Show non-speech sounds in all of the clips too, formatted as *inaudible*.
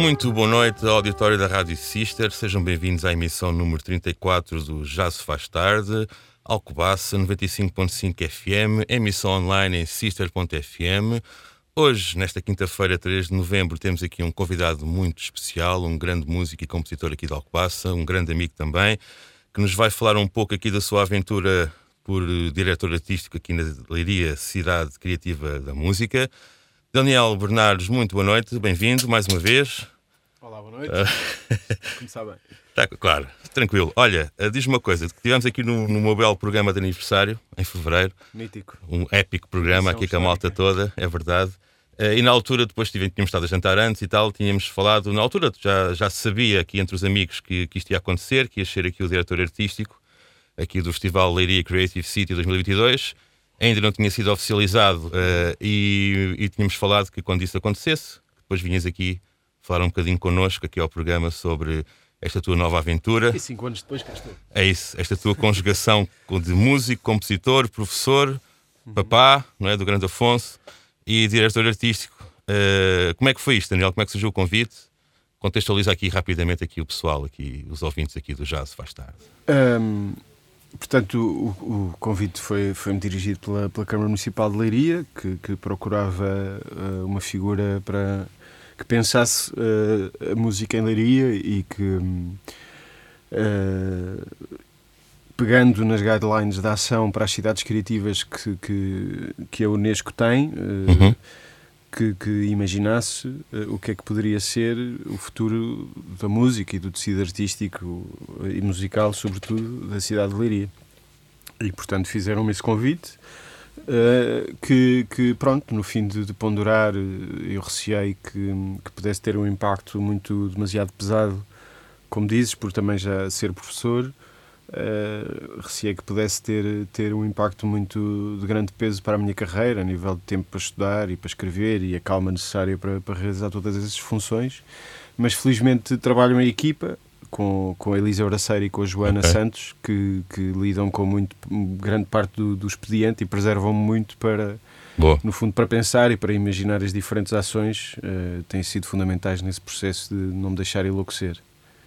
Muito boa noite, auditório da Rádio Sister. Sejam bem-vindos à emissão número 34 do Já se faz tarde, Alcobaça 95.5 FM, emissão online em sister.fm. Hoje, nesta quinta-feira, 3 de novembro, temos aqui um convidado muito especial, um grande músico e compositor aqui de Alcobaça, um grande amigo também, que nos vai falar um pouco aqui da sua aventura por diretor artístico aqui na Leiria Cidade Criativa da Música. Daniel Bernardes, muito boa noite, bem-vindo mais uma vez. Olá, boa noite. Uh... Começar bem. Tá, claro, tranquilo. Olha, uh, diz-me uma coisa: tivemos aqui no, no meu belo programa de aniversário, em fevereiro. Mítico. Um épico programa aqui com a malta toda, é verdade. Uh, e na altura, depois tínhamos estado a jantar antes e tal, tínhamos falado, na altura já, já se sabia aqui entre os amigos que, que isto ia acontecer, que ia ser aqui o diretor artístico aqui do Festival Leiria Creative City 2022. Ainda não tinha sido oficializado uh, e, e, tínhamos falado que quando isso acontecesse, depois vinhas aqui falar um bocadinho connosco aqui ao programa sobre esta tua nova aventura. E cinco anos depois cá estou. É isso, esta tua conjugação *laughs* de músico, compositor, professor, uhum. papá, não é, do Grande Afonso e diretor artístico. Uh, como é que foi isto, Daniel? Como é que surgiu o convite? Contextualiza aqui rapidamente aqui o pessoal, aqui, os ouvintes aqui do Jazz faz tarde. Um, portanto, o, o, convite foi, foi dirigido pela, pela Câmara Municipal de Leiria, que, que procurava uh, uma figura para que pensasse uh, a música em Leiria e que, uh, pegando nas guidelines da ação para as cidades criativas que, que, que a Unesco tem, uhum. que, que, imaginasse o que é que poderia ser o futuro da música e do tecido artístico e musical, sobretudo, da cidade de Leiria. E, portanto, fizeram-me esse convite. Uh, que, que, pronto, no fim de, de, ponderar, eh, eu receei que, que pudesse ter um impacto muito demasiado pesado, como dizes, por também já ser professor, uh, receei que pudesse ter, ter um impacto muito de grande peso para a minha carreira, a nível de tempo para estudar e para escrever e a calma necessária para, para realizar todas essas funções. Mas felizmente trabalho em equipa, com, com a Elisa Oraceira e com a Joana okay. Santos, que, que lidam com muito, grande parte do, do expediente e preservam muito para, Boa. no fundo, para pensar e para imaginar as diferentes ações, uh, têm sido fundamentais nesse processo de não me deixar enlouquecer.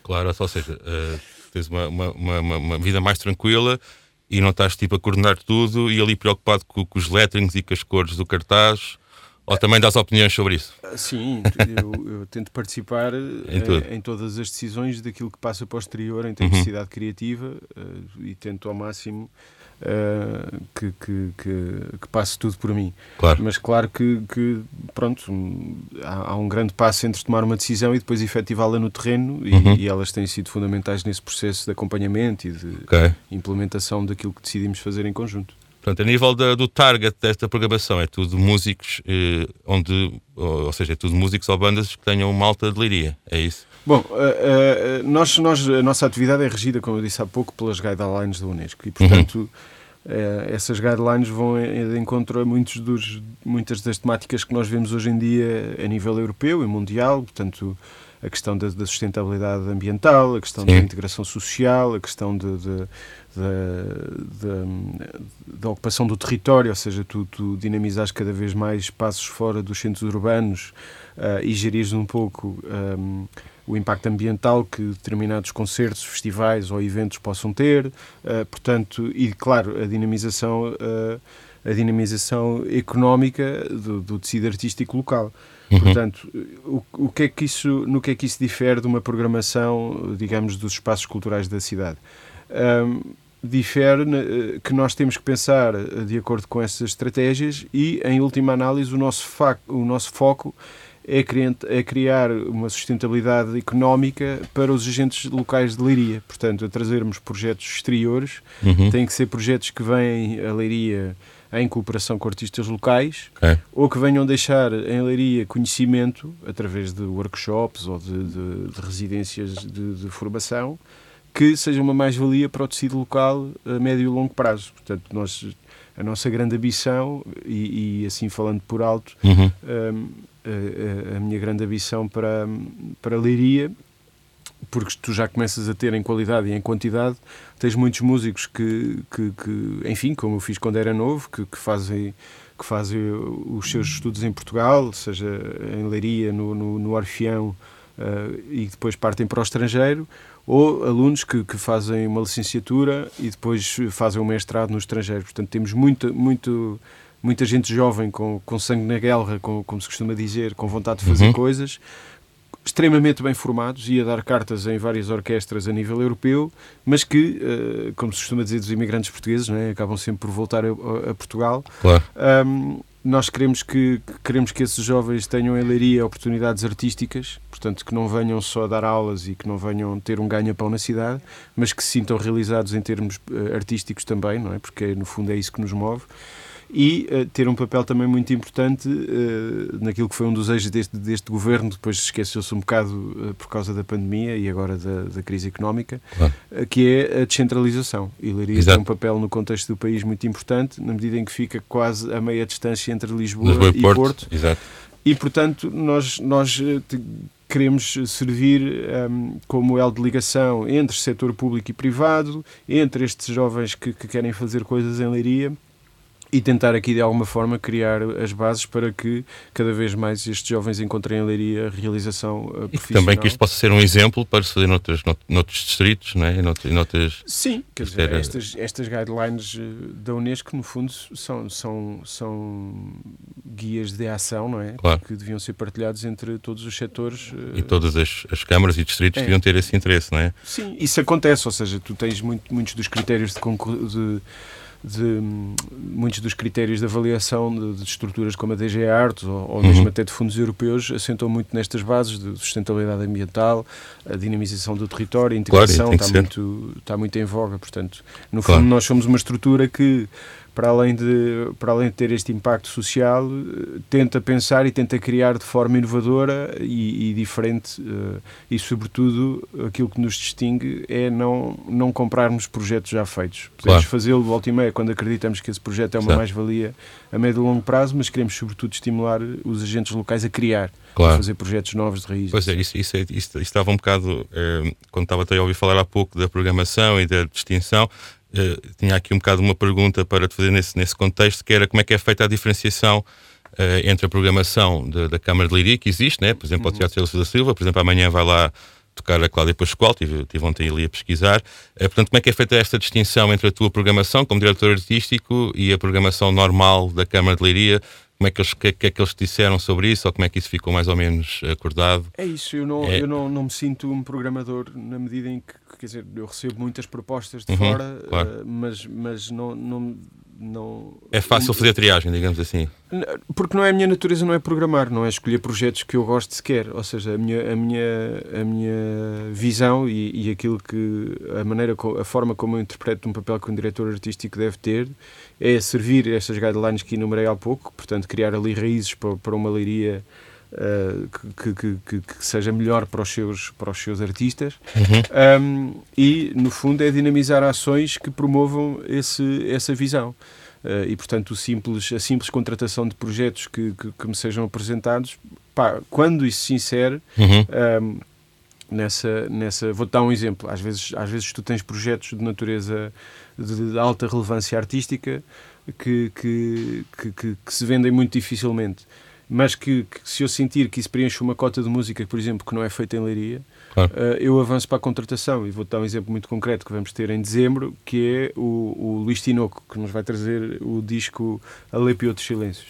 Claro, ou seja, uh, tens uma, uma, uma, uma, vida mais tranquila e não estás tipo a coordenar tudo e ali preocupado com, com os letterings e com as cores do cartaz ou também dás opiniões sobre isso? Sim, eu, eu tento participar *laughs* em, eh, em, todas as decisões daquilo que passa posterior em termos uhum. de cidade criativa uh, e tento ao máximo uh, que, que, que, que, passe tudo por mim. Claro. Mas claro que, que pronto, há, há, um grande passo entre tomar uma decisão e depois efetivá-la no terreno e, uhum. e, elas têm sido fundamentais nesse processo de acompanhamento e de okay. implementação daquilo que decidimos fazer em conjunto. Portanto, a nível da, do target desta programação, é tudo músicos, eh, onde, ou, ou, seja, é tudo músicos ou bandas que tenham uma alta de liria, é isso? Bom, uh, uh, nós, nós, a nossa atividade é regida, como eu disse há pouco, pelas guidelines da Unesco e, portanto, uhum. uh, essas guidelines vão de encontro a muitos dos, muitas das temáticas que nós vemos hoje em dia a nível europeu e mundial, portanto, a questão da, da sustentabilidade ambiental, a questão Sim. da integração social, a questão de, de da, ocupação do território, ou seja, tu, tu dinamizares cada vez mais espaços fora dos centros urbanos uh, e gerires um pouco um, o impacto ambiental que determinados concertos, festivais ou eventos possam ter, uh, portanto, e claro, a dinamização, uh, a dinamização económica do, do tecido artístico local. Uhum. Portanto, o, o que é que isso, no que é que isso difere de uma programação, digamos, dos espaços culturais da cidade? Um, difere eh, que nós temos que pensar eh, de acordo com essas estratégias e, em última análise, o nosso, o nosso foco é, é criar uma sustentabilidade económica para os agentes locais de Leiria. Portanto, a trazermos projetos exteriores, uhum. têm que ser projetos que vêm a Leiria em cooperação com artistas locais okay. ou que venham deixar em Leiria conhecimento através de workshops ou de, de, de residências de, de, formação que seja uma mais-valia para o tecido local a médio e longo prazo. Portanto, nós, a nossa grande ambição, e, e assim falando por alto, uhum. um, a, a, minha grande ambição para, para a Leiria porque tu já começas a ter em qualidade e em quantidade, tens muitos músicos que, que, que enfim, como eu fiz quando era novo, que, que, fazem que fazem os seus estudos em Portugal, seja em Leiria, no, no, no Orfeão, uh, e depois partem para o estrangeiro, ou alunos que, que fazem uma licenciatura e depois fazem um mestrado no estrangeiro. Portanto, temos muito, muito, muita gente jovem com, com sangue na guerra, com, como se costuma dizer, com vontade de fazer uhum. coisas, extremamente bem formados e a dar cartas em várias orquestras a nível europeu, mas que, uh, como se costuma dizer dos imigrantes portugueses, é? acabam sempre por voltar a, a Portugal. Claro. Um, nós queremos que, queremos que esses jovens tenham em Leiria oportunidades artísticas, portanto, que não venham só dar aulas e que não venham ter um ganha-pão na cidade, mas que se sintam realizados em termos uh, artísticos também, não é? Porque no fundo é isso que nos move e uh, ter um papel também muito importante uh, naquilo que foi um dos eixos deste, deste governo, depois esqueceu-se um bocado uh, por causa da pandemia e agora da, da crise económica, claro. que é a descentralização. E Leiria tem um papel no contexto do país muito importante, na medida em que fica quase a meia distância entre Lisboa, Lisboa e, Porto. Porto. Exato. E, portanto, nós, nós queremos servir um, como elo de ligação entre setor público e privado, entre estes jovens que, que querem fazer coisas em Leiria e tentar aqui de alguma forma criar as bases para que cada vez mais estes jovens encontrem em Leiria realização uh, profissional. Também que isto possa ser um exemplo para se fazer noutros, noutros distritos, não é? noutras, Sim, quer dizer, estas, estas guidelines uh, da Unesco, no fundo, são, são, são guias de ação, não é? Claro. Que deviam ser partilhados entre todos os setores. Uh, e todas as, as câmaras e distritos é. deviam ter esse interesse, não é? Sim, isso acontece, ou seja, tu tens muito, muitos dos critérios de, de de muitos dos critérios de avaliação de, de estruturas como a DG Artes ou, ou mesmo uhum. até de fundos europeus assentam muito nestas bases de sustentabilidade ambiental, a dinamização do território, a integração claro, está, muito, está muito em voga. Portanto, no claro. fundo, nós somos uma estrutura que para além de, para além de ter este impacto social, tenta pensar e tenta criar de forma inovadora e, e diferente uh, e, sobretudo, aquilo que nos distingue é não, não comprarmos projetos já feitos. Podemos claro. fazê-lo volta e meia quando acreditamos que esse projeto é uma mais-valia a médio e longo prazo, mas queremos, sobretudo, estimular os agentes locais a criar. Claro. A fazer projetos novos de raiz. Pois é, isso, isso, isso, isso estava um bocado, eh, quando estava até a ouvir falar há pouco da programação e da distinção, Uh, tinha aqui um bocado uma pergunta para te fazer nesse, nesse contexto, que era como é que é feita a diferenciação uh, entre a programação de, da Câmara de Liria, que existe, né? por exemplo, uhum. o Teatro Celso da Silva, por exemplo, amanhã vai lá tocar a Cláudia Pascoal, tive, tive ontem ali a pesquisar. Uh, portanto, como é que é feita esta distinção entre a tua programação como diretor artístico e a programação normal da Câmara de Leiria? como é que eles, que, que é que eles disseram sobre isso ou como é que isso ficou mais ou menos acordado? É isso, eu não, é... eu não, não me sinto um programador na medida em que, quer dizer, eu recebo muitas propostas de uhum, fora, claro. uh, mas, mas não, não, não... É fácil fazer triagem, digamos assim. Porque não é a minha natureza, não é programar, não é escolher projetos que eu gosto sequer. Ou seja, a minha, a minha, a minha visão e, e aquilo que. a maneira, a forma como eu interpreto um papel que um diretor artístico deve ter é servir estas guidelines que enumerei há pouco, portanto, criar ali raízes para, para uma leiria uh, que, que, que, que, seja melhor para os seus, para os seus artistas uhum. um, e, no fundo, é dinamizar ações que promovam esse, essa visão. Uh, e, portanto, simples, a simples contratação de projetos que, me sejam apresentados, pá, quando isso se insere. Uhum. Um, nessa, nessa vou-te dar um exemplo às vezes, às vezes tu tens projetos de natureza de alta relevância artística que, que, que se vendem muito dificilmente. Mas que, que, se eu sentir que isso preenche uma cota de música, por exemplo, que não é feita em Leiria, claro. uh, eu avanço para a contratação. E vou dar um exemplo muito concreto que vamos ter em dezembro, que é o, o Luís Tinoco, que nos vai trazer o disco Alepe e Outros Silêncios.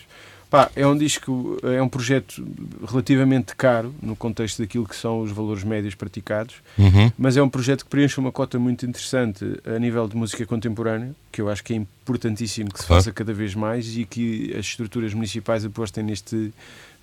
Pá, é um disco, é um projeto relativamente caro no contexto daquilo que são os valores médios praticados, Uhum. mas é um projeto que preenche uma cota muito interessante a nível de música contemporânea, que eu acho que é importantíssimo que se Claro. faça cada vez mais e que as estruturas municipais apostem neste,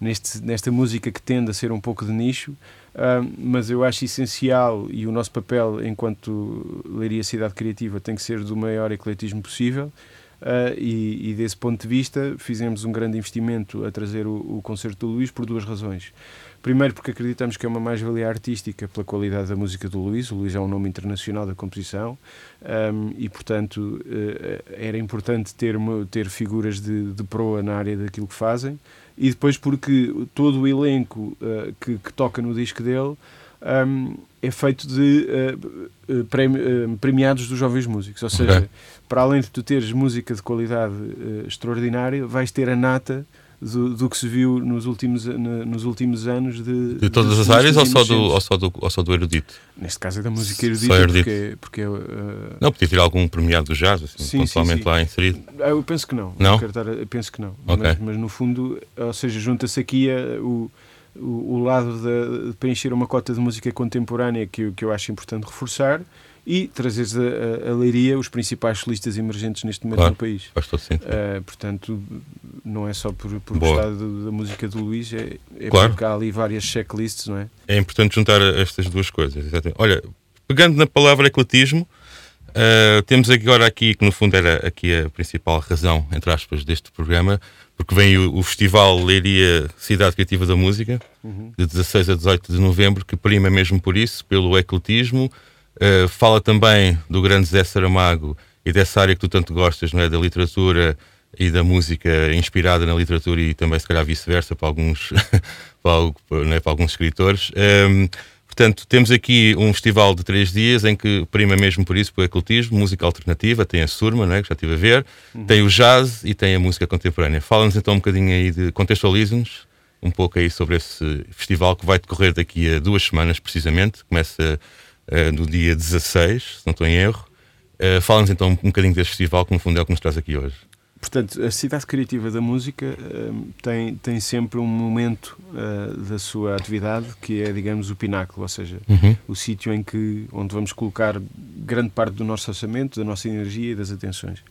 neste, nesta música que tende a ser um pouco de nicho, ah, mas eu acho essencial e o nosso papel enquanto Leiria Cidade Criativa tem que ser do maior ecletismo possível. Uh, e, e desse ponto de vista fizemos um grande investimento a trazer o, o concerto do Luís por duas razões. Primeiro porque acreditamos que é uma mais-valia artística pela qualidade da música do Luís. O Luís é um nome internacional da composição um, e, portanto, uh, era importante ter, ter figuras de, de proa na área daquilo que fazem. E depois porque todo o elenco uh, que, que toca no disco dele um, é feito de uh, premi premiados dos jovens músicos. Ou seja, Ok. para além de tu teres música de qualidade uh, extraordinária, vais ter a nata do, do que se viu nos últimos, na- nos últimos anos de, De todas as áreas ou só, do, ou, só do, ou só do erudito? Neste caso é da música erudita, erudito. porque, porque é, uh, Não, podia ter algum premiado do jazz, assim, Sim, pontualmente sim, sim. lá inserido. Ah, Eu penso que não. Não? Estar penso que não. Ok. Mas, mas no fundo, ou seja, junta-se aqui a- o, o, o lado de, de preencher uma cota de música contemporânea que, eu- que eu acho importante reforçar e trazeres a, a, Leiria os principais solistas emergentes neste momento Claro. no país. Faz todo sentido. Ah, portanto, não é só por, por Boa. gostar da música do Luís, é, é Claro. porque há ali várias checklists, não é? É importante juntar estas duas coisas. exatamente. Olha, pegando na palavra ecletismo, ah, temos agora aqui, que no fundo era aqui a principal razão, entre aspas, deste programa, porque vem o, o Festival Leiria Cidade Criativa da Música, Uhum. de 16 a 18 de novembro, que prima mesmo por isso, pelo ecletismo. Uh, fala também do grande Zé Saramago e dessa área que tu tanto gostas, não é? Da literatura e da música inspirada na literatura e também, se calhar, vice-versa para alguns, *laughs* para, é? para alguns escritores. Um, portanto, temos aqui um festival de três dias em que prima mesmo por isso, pelo ecletismo, música alternativa, tem a surma, não é? que já estive a ver, tem o jazz e tem a música contemporânea. Fala-nos então um bocadinho aí de contextualiza-nos um pouco aí sobre esse festival que vai decorrer daqui a duas semanas, precisamente. Começa eh, no dia 16, se não estou em erro. Eh, Fala-nos então um bocadinho deste festival, que no fundo é o que nos traz aqui hoje. Portanto, a cidade criativa da música hum, tem, tem sempre um momento ah, da sua atividade que é, digamos, o pináculo, ou seja, o sítio em que onde vamos colocar grande parte do nosso orçamento, da nossa energia e das atenções.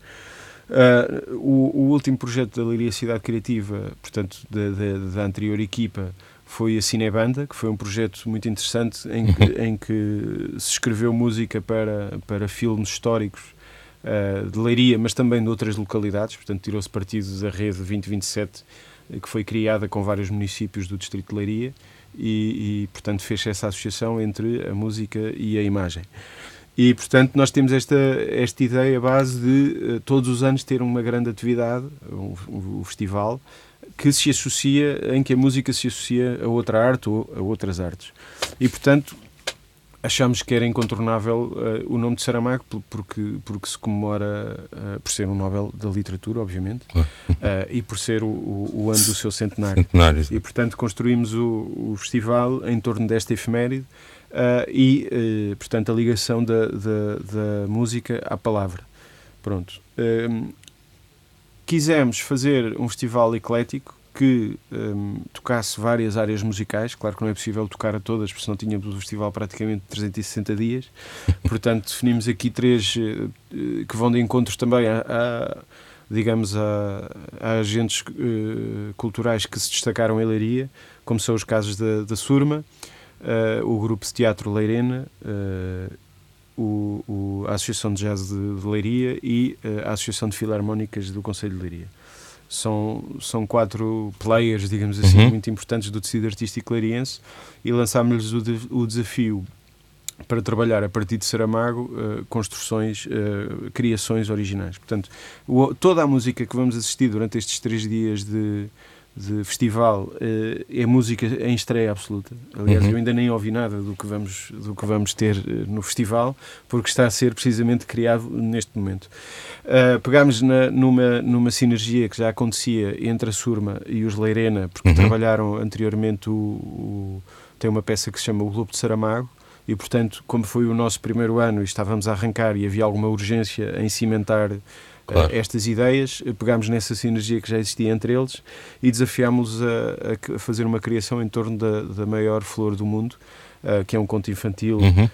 Ah, o, o último projeto da Leiria Cidade Criativa, portanto, da, da, da anterior equipa, foi a Cinebanda, que foi um projeto muito interessante em que, em que se escreveu música para, para filmes históricos ah, de Leiria, mas também de outras localidades, portanto, tirou-se partido da rede 2027, eh, que foi criada com vários municípios do distrito de Leiria, e, e portanto, fez essa associação entre a música e a imagem. E, portanto, nós temos esta, esta ideia base de eh, todos os anos ter uma grande atividade, um, um- um festival, que se associa, em que a música se associa a outra arte ou a outras artes. E, portanto, achamos que era incontornável eh, o nome de Saramago, por- porque, porque se comemora eh, por ser um Nobel da Literatura, obviamente, Claro. eh, e por ser o, o- o ano do seu centenário. Centenário. E, portanto, construímos o, o festival em torno desta efeméride e, portanto, a ligação da, da, da música à palavra. Pronto. Hum, quisemos fazer um festival eclético que hum, tocasse várias áreas musicais. Claro que não é possível tocar a todas, porque senão tínhamos o festival praticamente 360 dias. *laughs* Portanto, definimos aqui três eh, eh, que vão de encontros também a, a, digamos, a, a agentes eh, culturais que se destacaram em Leiria, como são os casos da, da Surma, eh, o Grupo de Teatro Leirena, eh, o, o- a Associação de Jazz de, de Leiria e a Associação de Filarmónicas do Conselho de Leiria. São, são quatro players, digamos assim, Uhum. muito importantes do tecido artístico leiriense e lançámos-lhes o, de- o desafio para trabalhar a partir de Saramago eh, construções, eh, criações originais. Portanto, o- toda a música que vamos assistir durante estes três dias de, de festival eh, é música em estreia absoluta. Aliás, Uhum. eu ainda nem ouvi nada do que vamos, do que vamos ter eh, no festival, porque está a ser precisamente criado neste momento. Uh, pegámos na- numa, numa sinergia que já acontecia entre a Surma e os Leirena, porque Uhum. trabalharam anteriormente o, o- tem uma peça que se chama O Globo de Saramago, e portanto, como foi o nosso primeiro ano e estávamos a arrancar e havia alguma urgência em cimentar claro. estas ideias, pegámos nessa sinergia que já existia entre eles e desafiámos a, a fazer uma criação em torno da, da maior flor do mundo, uh, que é um conto infantil, Uhum. uh,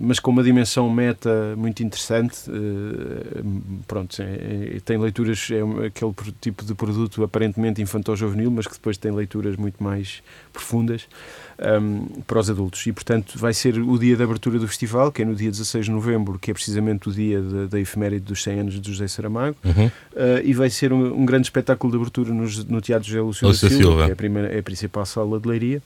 mas com uma dimensão meta muito interessante. Uh, pronto, é, é, tem leituras, é um- aquele tipo de produto aparentemente infantil-juvenil, mas que depois tem leituras muito mais profundas um, para os adultos. E, portanto, vai ser o dia de abertura do festival, que é no dia 16 de novembro, que é precisamente o dia da, da efeméride dos 100 anos de José Saramago. Uhum. Uh, e vai ser um, um grande espetáculo de abertura nos- no Teatro José Lúcio da Silva, Silva. que é a, primeira, é a principal sala de leiria.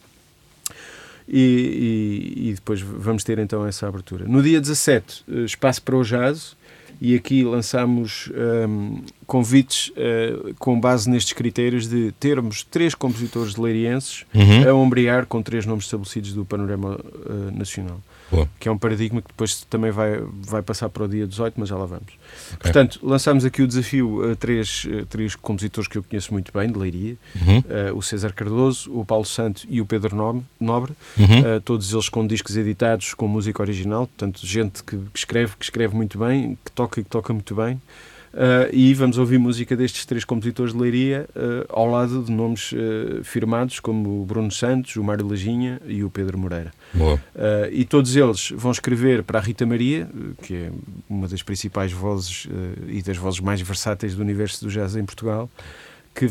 E, e- e depois vamos ter então essa abertura. No dia 17, eh, espaço para o jazz, e aqui lançamos ehm, convites eh, com base nestes critérios de termos três compositores leirienses Uhum. a ombrear com três nomes estabelecidos do panorama eh, nacional. Boa. Que é um paradigma que depois também vai, vai passar para o dia 18, mas já lá vamos. Portanto, lançámos aqui o desafio a três, eh, três compositores que eu conheço muito bem, de Leiria, Uhum. eh, o César Cardoso, o Paulo Santo e o Pedro Nobre, Uhum. eh, todos eles com discos editados com música original, portanto, gente que, que escreve, que escreve muito bem, que toca e que toca muito bem. Eh, e vamos ouvir música destes três compositores de Leiria eh, ao lado de nomes eh, firmados como o Bruno Santos, o Mário Lajinha e o Pedro Moreira. Uh, e todos eles vão escrever para a Rita Maria, uh, que é uma das principais vozes uh, e das vozes mais versáteis do universo do jazz em Portugal. Que uh,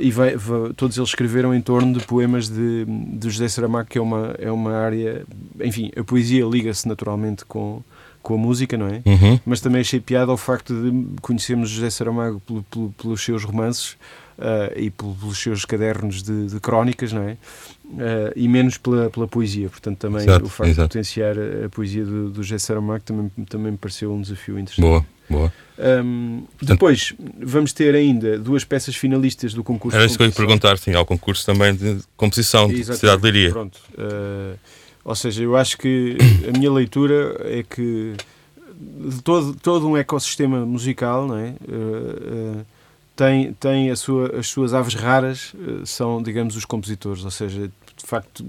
e vai- va- todos eles escreveram em torno de poemas de, de José Saramago, que é uma, é uma área. Enfim, a poesia liga-se naturalmente com, com a música, não é? Uhum. Mas também achei piada ao facto de conhecermos José Saramago pelo- pelo- pelos seus romances uh, e pelo- pelos seus cadernos de, de crónicas, não é? Uh, e menos pela, pela poesia. Portanto, também Exato, o facto exato. de potenciar a, a poesia do, do José Saramago também, também me pareceu um desafio interessante. Boa. Boa. Um, depois, vamos ter ainda duas peças finalistas do concurso. Era isso que eu ia perguntar, sim, ao concurso também de composição de. Cidade de Leiria. Pronto. Uh, ou seja, eu acho que a minha leitura é que de todo, todo um ecossistema musical não é? Uh, uh, tem, tem a sua, as suas aves raras, uh, são, digamos, os compositores. Ou seja, de facto,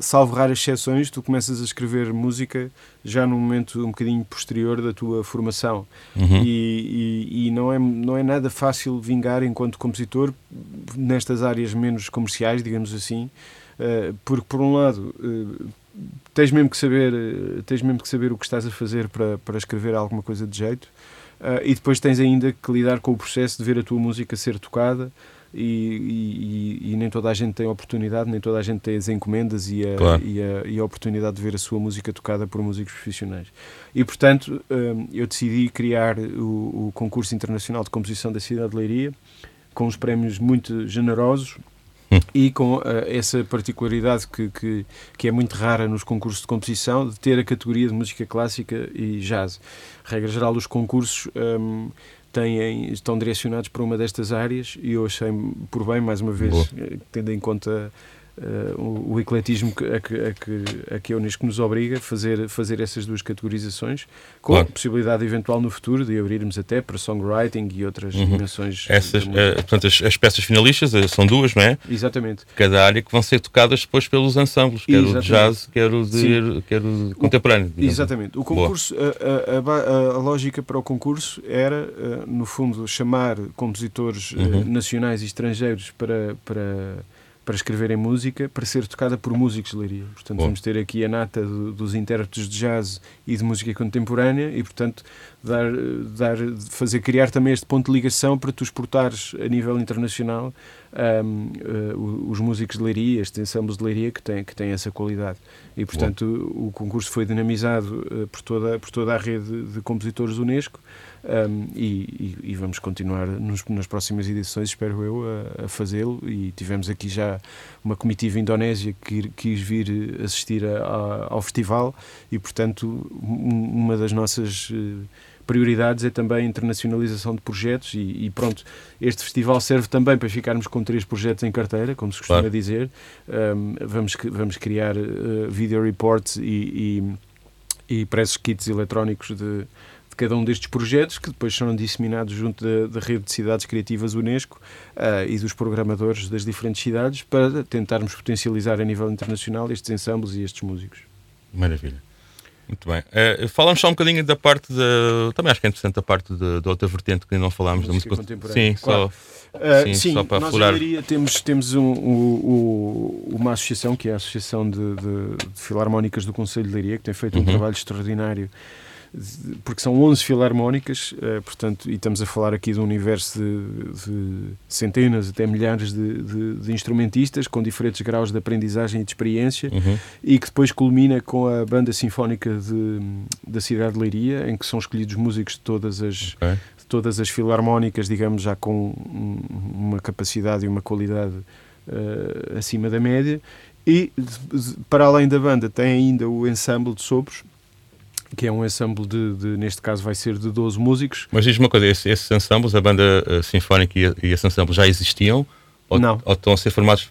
salvo raras exceções, tu começas a escrever música já num momento um bocadinho posterior da tua formação. Uhum. E, e- e não, é, não é nada fácil vingar enquanto compositor nestas áreas menos comerciais, digamos assim, porque por um lado eh, tens mesmo que saber eh, tens mesmo que saber o que estás a fazer para, para escrever alguma coisa de jeito eh, e depois tens ainda que lidar com o processo de ver a tua música ser tocada e, e- e- nem toda a gente tem oportunidade, nem toda a gente tem as encomendas e a, Claro. e a, e a oportunidade de ver a sua música tocada por músicos profissionais. E, portanto, eu decidi criar o, o concurso internacional de composição da cidade de Leiria, com uns prémios muito generosos. *laughs* e com ah, essa particularidade que, que, que é muito rara nos concursos de composição, de ter a categoria de música clássica e jazz. Regra geral, os concursos hum, têm, estão direcionados para uma destas áreas e eu achei por bem, mais uma vez, Boa. eh, tendo em conta o, o ecletismo a, que, a, que, a que a Unesco nos obriga a fazer, fazer essas duas categorizações, com Claro. a possibilidade eventual no futuro de abrirmos até para songwriting e outras Uhum. dimensões. Essas, eh, portanto, as, as peças finalistas eh, são duas, não é? Exatamente. Cada área que vão ser tocadas depois pelos ensembles, quer o de Exatamente. jazz, quer o de, quer o de contemporâneo. digamos. Exatamente. O concurso, a, a- lógica para o concurso era, eh, no fundo, chamar compositores eh, Uhum. nacionais e estrangeiros para, para, para escreverem música, para ser tocada por músicos de Leiria. Portanto, Bom. vamos ter aqui a nata do- dos intérpretes de jazz e de música contemporânea e, portanto, dar, dar, fazer criar também este ponto de ligação para tu exportares a nível internacional eh, o- os músicos de Leiria, estes ensembles de Leiria que têm, que têm essa qualidade. E, portanto, o, o concurso foi dinamizado eh, por, toda, por toda a rede de compositores Unesco ahm, e, e- vamos continuar nos- nas próximas edições, espero eu, a, a fazê-lo. E tivemos aqui já uma comitiva indonésia que quis vir assistir a- a- ao festival e, portanto, um- uma das nossas eh, prioridades é também a internacionalização de projetos e, e pronto, este festival serve também para ficarmos com três projetos em carteira, como se costuma Claro. dizer. Um, vamos, vamos criar uh, video reports e, e, e press kits eletrónicos de, de cada um destes projetos que depois serão disseminados junto da, da rede de cidades criativas Unesco uh, e dos programadores das diferentes cidades para tentarmos potencializar a nível internacional estes ensembles e estes músicos. Maravilha. Muito bem. Uh, falamos só um bocadinho da parte da. Também acho que é interessante a parte da outra vertente que não falámos da música, contemporânea. Sim, claro. só. Uh, sim, sim, só para nós. Leiria, temos, temos um, um, uma associação que é a Associação de, de, de Filarmónicas do Conselho de Leiria, que tem feito uhum. um trabalho extraordinário porque são 11 filarmónicas, eh, portanto, e estamos a falar aqui de um universo de, de centenas até milhares de, de, de, instrumentistas com diferentes graus de aprendizagem e de experiência, uhum. e que depois culmina com a Banda Sinfónica da cidade de Leiria, em que são escolhidos músicos de todas as, okay. de todas as filarmónicas, digamos, já com uma capacidade e uma qualidade uh, acima da média. E, para além da banda, tem ainda o ensemble de sopros, que é um ensemble de, de, neste caso vai ser de 12 músicos. Mas diz-me uma coisa, esses, esses ensembles, a banda uh, sinfónica e, e esse ensemble já existiam? Ou, Não. Ou estão a ser formados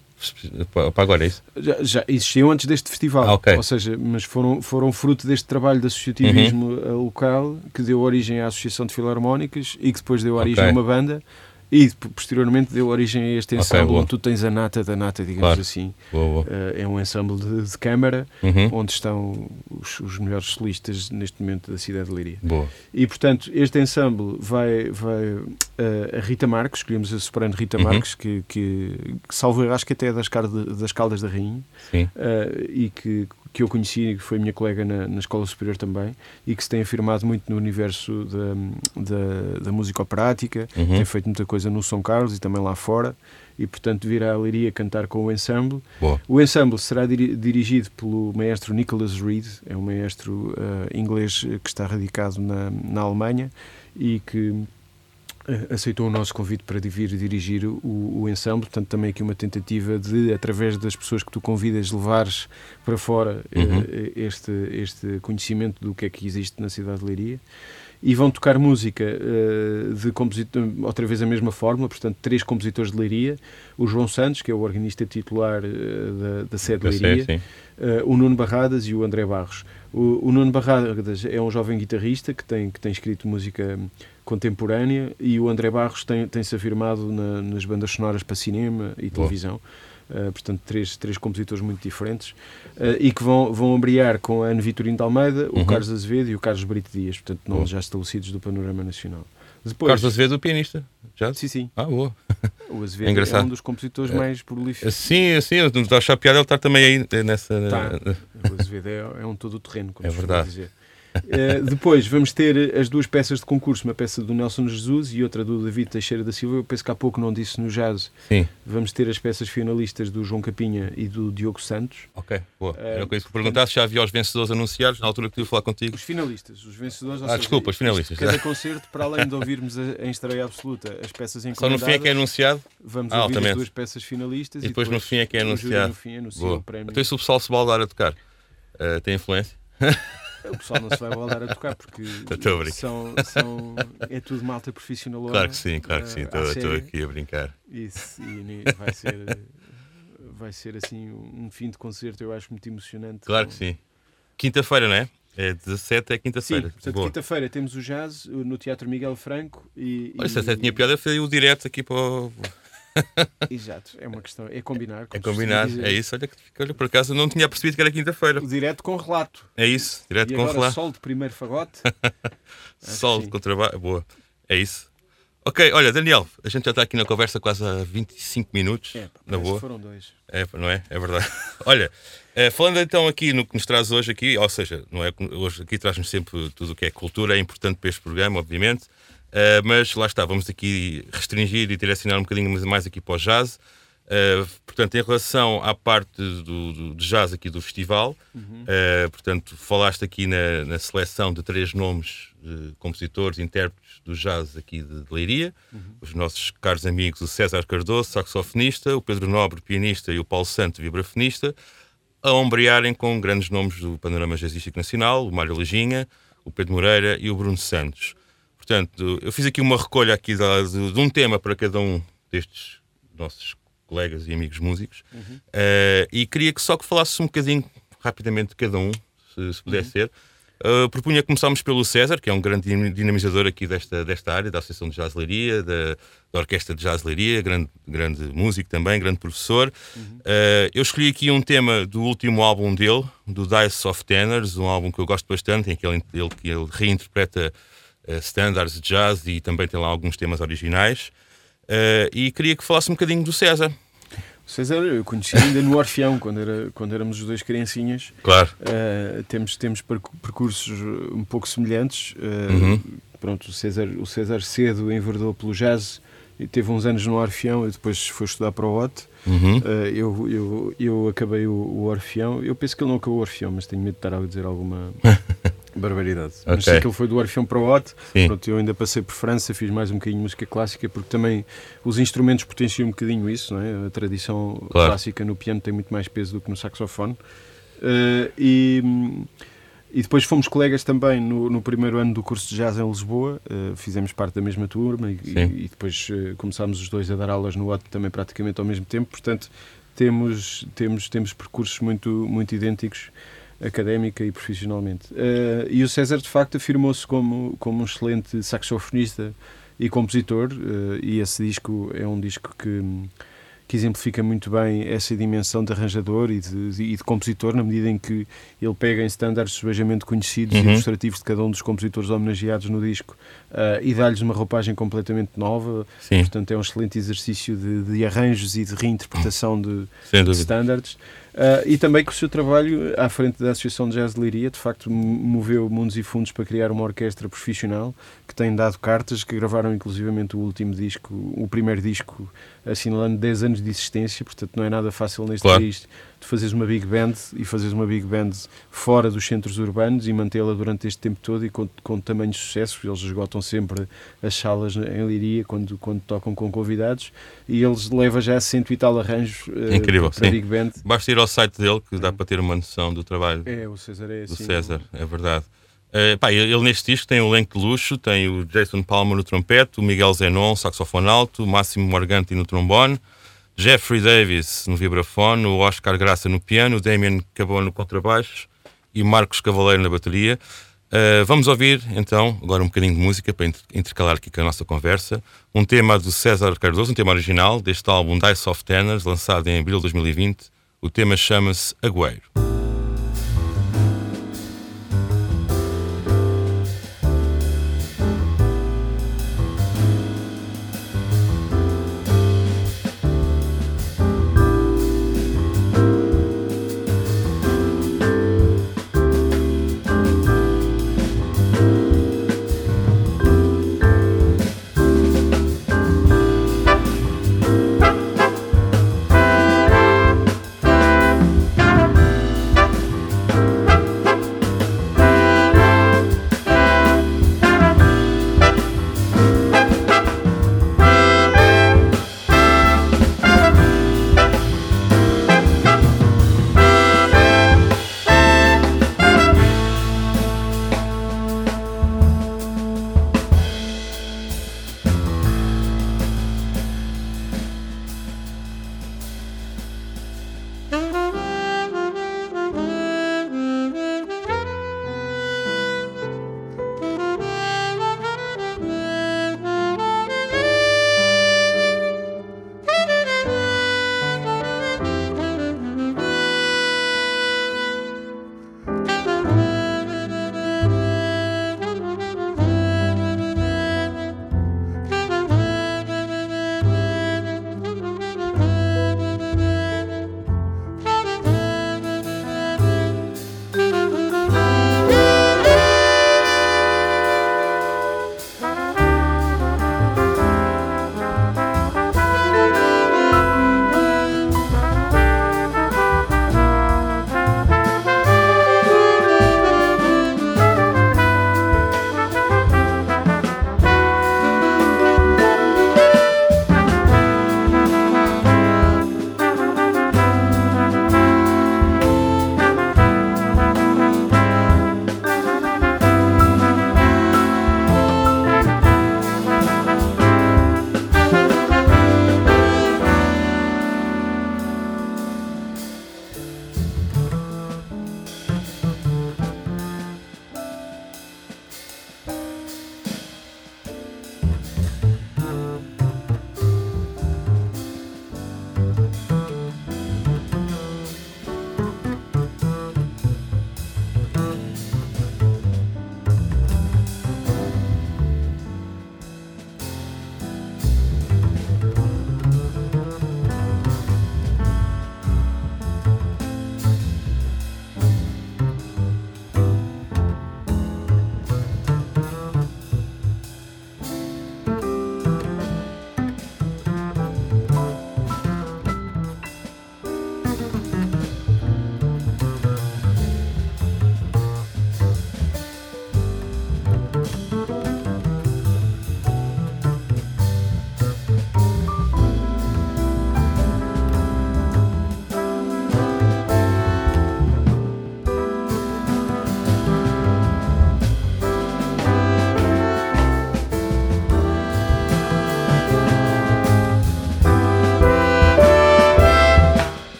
para agora, é isso? Já, já existiam antes deste festival, ah, okay. ou seja, mas foram, foram fruto deste trabalho de associativismo uhum. local que deu origem à Associação de Filarmónicas e que depois deu origem okay. a uma banda e posteriormente deu origem a este ensemble okay, onde tu tens a nata da nata, digamos claro. assim. Boa, boa. Uh, é um ensemble de, de câmara uhum. onde estão os, os, melhores solistas neste momento da cidade de Leiria. Boa. E portanto, este ensemble vai, vai uh, a Rita Marques, escolhemos a soprano Rita uhum. Marques, que, que, salvo acho que até é das, das Caldas da Rainha, uh, e que que eu conheci, que foi minha colega na, na, Escola Superior também, e que se tem afirmado muito no universo da, da, da música operática, uhum. tem feito muita coisa no São Carlos e também lá fora, e portanto virá a Leiria cantar com o ensemble. Boa. O ensemble será dirigido pelo maestro Nicholas Reed, é um maestro uh, inglês que está radicado na, na Alemanha e que aceitou o nosso convite para vir dirigir o, o ensemble, portanto também aqui uma tentativa de, através das pessoas que tu convidas, levares para fora eh, uhum. este, este conhecimento do que é que existe na cidade de Leiria. E vão tocar música uh, de compositor, outra vez a mesma fórmula, portanto, três compositores de Leiria, o João Santos, que é o organista titular uh, da, da sede de Leiria, uh, o Nuno Barradas e o André Barros. O, o Nuno Barradas é um jovem guitarrista que tem, que tem escrito música contemporânea e o André Barros tem, tem-se afirmado na, nas bandas sonoras para cinema e televisão. Uh, portanto, três, três compositores muito diferentes uh, e que vão, vão abriar com a Ana Vitorino de Almeida, uhum. o Carlos Azevedo e o Carlos Brito Dias, portanto, nomes já estabelecidos do panorama nacional. Depois, Carlos Azevedo, o pianista. Já? Sim, sim. Ah, boa. O *laughs* Azevedo é, é um dos compositores é. mais prolíficos. Sim, sim, eu estou a achar piada ele estar também aí nessa. Tá. O Azevedo é, é um todo terreno, como é verdade. dizer. Uh, depois vamos ter as duas peças de concurso, uma peça do Nelson Jesus e outra do David Teixeira da Silva. Eu penso que há pouco não disse no jazz. Sim. Vamos ter as peças finalistas do João Capinha e do Diogo Santos. Ok, boa. Uh, Era coisa que perguntar se já havia os vencedores anunciados na altura que tive falar contigo. Os finalistas, os vencedores. Ah, seja, desculpa, os finalistas. Cada concerto, para além de ouvirmos a, em estreia absoluta as peças em Só no fim é que é anunciado? Vamos ah, ouvir altamente. as duas peças finalistas e depois, e depois no fim é que é anunciado. No fim anuncia boa. o prémio. Então, se o pessoal se baldar a tocar, uh, tem influência? *laughs* O pessoal não se vai voltar a tocar porque são, são, é tudo malta profissional. Claro que sim, claro que sim. Estou aqui a brincar. Isso, e vai ser, vai ser assim um fim de concerto, eu acho muito emocionante. Claro que sim. Quinta-feira, não é? É 17 é quinta-feira. Sim, portanto, quinta-feira temos o jazz no Teatro Miguel Franco e. Olha, se até tinha piada, foi o direto aqui para o. *laughs* Exato, é uma questão, é combinar. É combinar, é isso. Olha, olha, por acaso não tinha percebido que era quinta-feira. Direto com relato. É isso, direto e com agora, relato. Sol de primeiro fagote. *laughs* sol de trabalho, boa. É isso. Ok, olha, Daniel, a gente já está aqui na conversa quase há 25 minutos. É, na boa. foram dois. É, não é? É verdade. *laughs* olha, é, falando então aqui no que nos traz hoje aqui, ou seja, não é, hoje aqui traz-nos sempre tudo o que é cultura, é importante para este programa, obviamente. Uh, mas lá está, vamos aqui restringir e direcionar um bocadinho mais aqui para o jazz. Uh, portanto, em relação à parte do, do, do jazz aqui do festival, uhum. uh, portanto, falaste aqui na, na, seleção de três nomes de compositores, intérpretes do jazz aqui de, de Leiria, uhum. os nossos caros amigos, o César Cardoso, saxofonista, o Pedro Nobre, pianista, e o Paulo Santo, vibrafonista, a ombrearem com grandes nomes do panorama jazzístico nacional, o Mário Leginha, o Pedro Moreira e o Bruno Santos. Portanto, eu fiz aqui uma recolha aqui de, de, um tema para cada um destes nossos colegas e amigos músicos uhum. uh, e queria que só que falasse um bocadinho rapidamente de cada um, se, se puder uhum. ser. Uh, propunha começarmos pelo César, que é um grande dinamizador aqui desta, desta área, da Associação de Jazz Leiria, da, da Orquestra de Jazz Leiria, grande, grande músico também, grande professor. Uhum. Uh, eu escolhi aqui um tema do último álbum dele, do Dice of Tenors, um álbum que eu gosto bastante, em que ele, ele, ele reinterpreta standards de jazz e também tem lá alguns temas originais. e queria que falasse um bocadinho do César. César, eu conheci ainda no Orfeão, quando, era, quando éramos os dois criancinhas. Claro. Uh, temos, temos percursos um pouco semelhantes. Uh, uhum. Pronto, o César, o César cedo enverdou pelo jazz e teve uns anos no Orfeão e depois foi estudar para o OT. Uhum. Uh, eu, eu, eu acabei o, o Orfeão. Eu penso que ele não acabou o Orfeão, mas tenho medo de estar a dizer alguma *laughs* barbaridade. Okay. Mas ele foi do Orfeão para o OT. Pronto, eu ainda passei por França, fiz mais um bocadinho de música clássica, porque também os instrumentos potenciam um bocadinho isso. Não é? A tradição claro. clássica no piano tem muito mais peso do que no saxofone. Uh, e. E depois fomos colegas também no, no, primeiro ano do curso de jazz em Lisboa, uh, fizemos parte da mesma turma e, e, e depois uh, começámos os dois a dar aulas no OT também praticamente ao mesmo tempo, portanto temos, temos, temos percursos muito, muito idênticos académica e profissionalmente. Uh, e o César de facto afirmou-se como, como um excelente saxofonista e compositor e esse disco é um disco que que exemplifica muito bem essa dimensão de arranjador e de, de, e de compositor, na medida em que ele pega em standards subejamente conhecidos uhum. e ilustrativos de cada um dos compositores homenageados no disco uh, e dá-lhes uma roupagem completamente nova. Sim. Portanto, é um excelente exercício de, de arranjos e de reinterpretação de, de standards. Uh, e também que o seu trabalho à frente da Associação de Jazz de Liria, de facto, moveu mundos e fundos para criar uma orquestra profissional que tem dado cartas, que gravaram inclusivamente o último disco, o primeiro disco, assinalando 10 anos de existência, portanto não é nada fácil neste claro. país de fazeres uma big band e fazeres uma big band fora dos centros urbanos e mantê-la durante este tempo todo e com, com tamanho de sucesso. Eles esgotam sempre as salas em Liria quando, quando tocam com convidados e eles levam já cento e tal arranjos uh, Incrível, para sim. big band. Basta ir ao site dele que dá é. para ter uma noção do trabalho. É, o César é assim. Do César, é verdade. Uh, pá, ele, neste disco tem o elenco de luxo, tem o Jason Palmer no trompete, o Miguel Zenon, saxofone alto, o Máximo Morganti no trombone, Jeffrey Davis no vibrafone, o Oscar Graça no piano, o Damien Cabot no contrabaixo e Marcos Cavaleiro na bateria. Uh, vamos ouvir então agora um bocadinho de música para intercalar aqui com a nossa conversa. Um tema do César Cardoso, um tema original deste álbum Dice of Tenors, lançado em abril de 2020. O tema chama-se Agüero.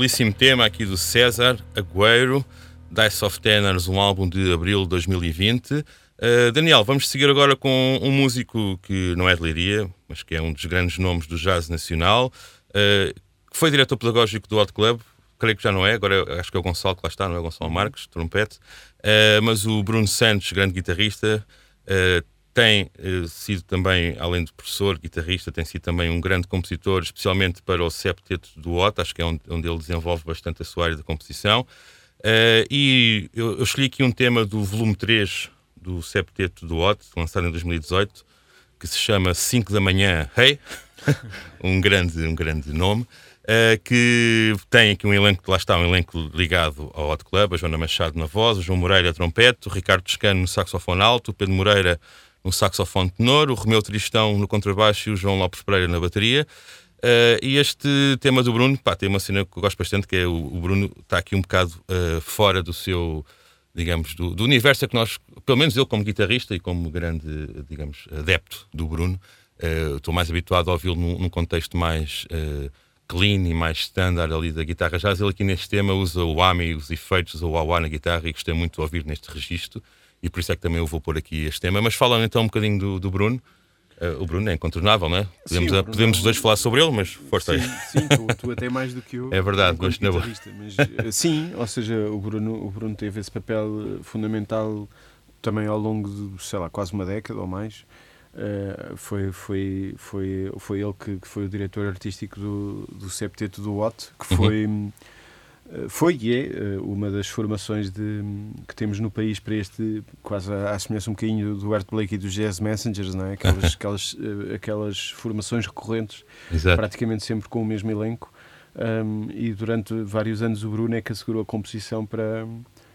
Belíssimo tema aqui do César Agüero, Dice of Tenors, um álbum de abril de 2020. Uh, Daniel, vamos seguir agora com um músico que não é de Leiria, mas que é um dos grandes nomes do jazz nacional, uh, que foi diretor pedagógico do Hot Club, creio que já não é, agora acho que é o Gonçalo que lá está, não é o Gonçalo Marques, trompete, uh, mas o Bruno Santos, grande guitarrista, tem eh, sido também, além de professor, guitarrista, tem sido também um grande compositor, especialmente para o septeto do Ota, acho que é onde, onde, ele desenvolve bastante a sua área de composição. Uh, e eu, eu, escolhi aqui um tema do volume 3 do septeto do Ota, lançado em 2018, que se chama 5 da manhã, Hey, *laughs* um, grande, um grande nome. Uh, que tem aqui um elenco, lá está, um elenco ligado ao Hot Club, a Joana Machado na voz, o João Moreira trompete, o Ricardo Toscano no saxofone alto, o Pedro Moreira no saxofone tenor, o Romeu Tristão no contrabaixo e o João Lopes Pereira na bateria. Uh, e este tema do Bruno, pá, tem uma cena que eu gosto bastante, que é o, o Bruno está aqui um bocado uh, fora do seu, digamos, do, do, universo que nós, pelo menos eu como guitarrista e como grande, digamos, adepto do Bruno, uh, estou mais habituado a ouvi-lo num, num, contexto mais clean e mais standard ali da guitarra jazz. Ele aqui neste tema usa o AMI, os efeitos, o wah na guitarra e gostei muito de ouvir neste registro e por isso é que também eu vou pôr aqui este tema. Mas falando então um bocadinho do, do Bruno. Uh, o Bruno é incontornável, não é? Podemos, sim, podemos os dois falar sobre ele, mas força aí. Sim, tu, tu, até mais do que eu. *laughs* É verdade, mas não mas, uh, Sim, ou seja, o Bruno, o Bruno teve esse papel eh, fundamental também ao longo de, sei lá, quase uma década ou mais. Uh, foi, foi, foi, foi ele que, que, foi o diretor artístico do, do Septeto do Watt, que uhum. foi. Uhum eh, foi e é eh, uma das formações de, que temos no país para este, quase à semelhança um bocadinho do Art Blake e dos Jazz Messengers, não é? aquelas, *laughs* aquelas, eh, aquelas formações recorrentes, Exato. praticamente sempre com o mesmo elenco. Um, e durante vários anos o Bruno é que assegurou a composição para,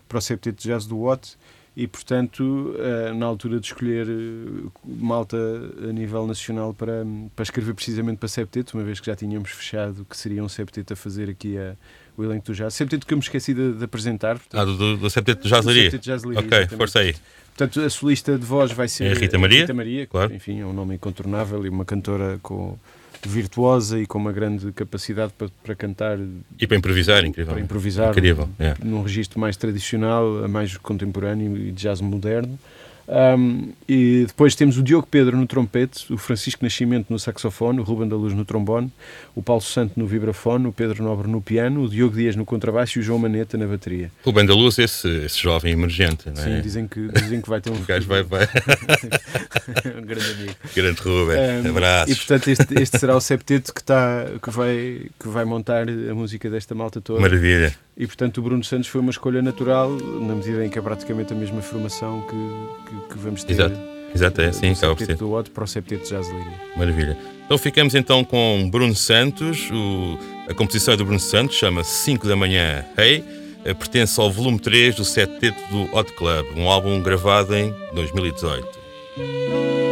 para o septeto de jazz do Watt e portanto na altura de escolher malta a nível nacional para, para escrever precisamente para septeto, uma vez que já tínhamos fechado que seria um septeto a fazer aqui a o elenco do jazz. Septeto que eu me esqueci de, de apresentar. Portanto, ah, do, do Septeto de Jazz Liria. Ok, exatamente. força aí. Portanto, a solista de voz vai ser é Rita Maria. Rita Maria, claro. enfim, é um nome incontornável e uma cantora com virtuosa e com uma grande capacidade para, para cantar e para improvisar, incrível. Para improvisar, incrível, é. num registro mais tradicional, mais contemporâneo e de jazz moderno. Um, e depois temos o Diogo Pedro no trompete, o Francisco Nascimento no saxofone, o Ruben da Luz no trombone, o Paulo Santo no vibrafone, o Pedro Nobre no piano, o Diogo Dias no contrabaixo e o João Maneta na bateria. Ruben da Luz, esse, esse jovem emergente, não é? Sim, dizem que, dizem que vai ter um. *laughs* o gajo vai, vai. *laughs* um grande amigo. Grande Ruben, um, abraços. E portanto, este, este será o septeto que, está, que, vai, que vai montar a música desta malta toda. Maravilha. E portanto o Bruno Santos foi uma escolha natural, na medida em que é praticamente a mesma formação que, que, que vamos ter. Exato, Exato é, sim, acaba por ser. do Otto para o septeto de Jazz Líria. Maravilha. Então ficamos então com Bruno Santos, o, a composição é do Bruno Santos, chama-se 5 da manhã Hey, eh, pertence ao volume 3 do septeto do Hot Club, um álbum gravado em 2018.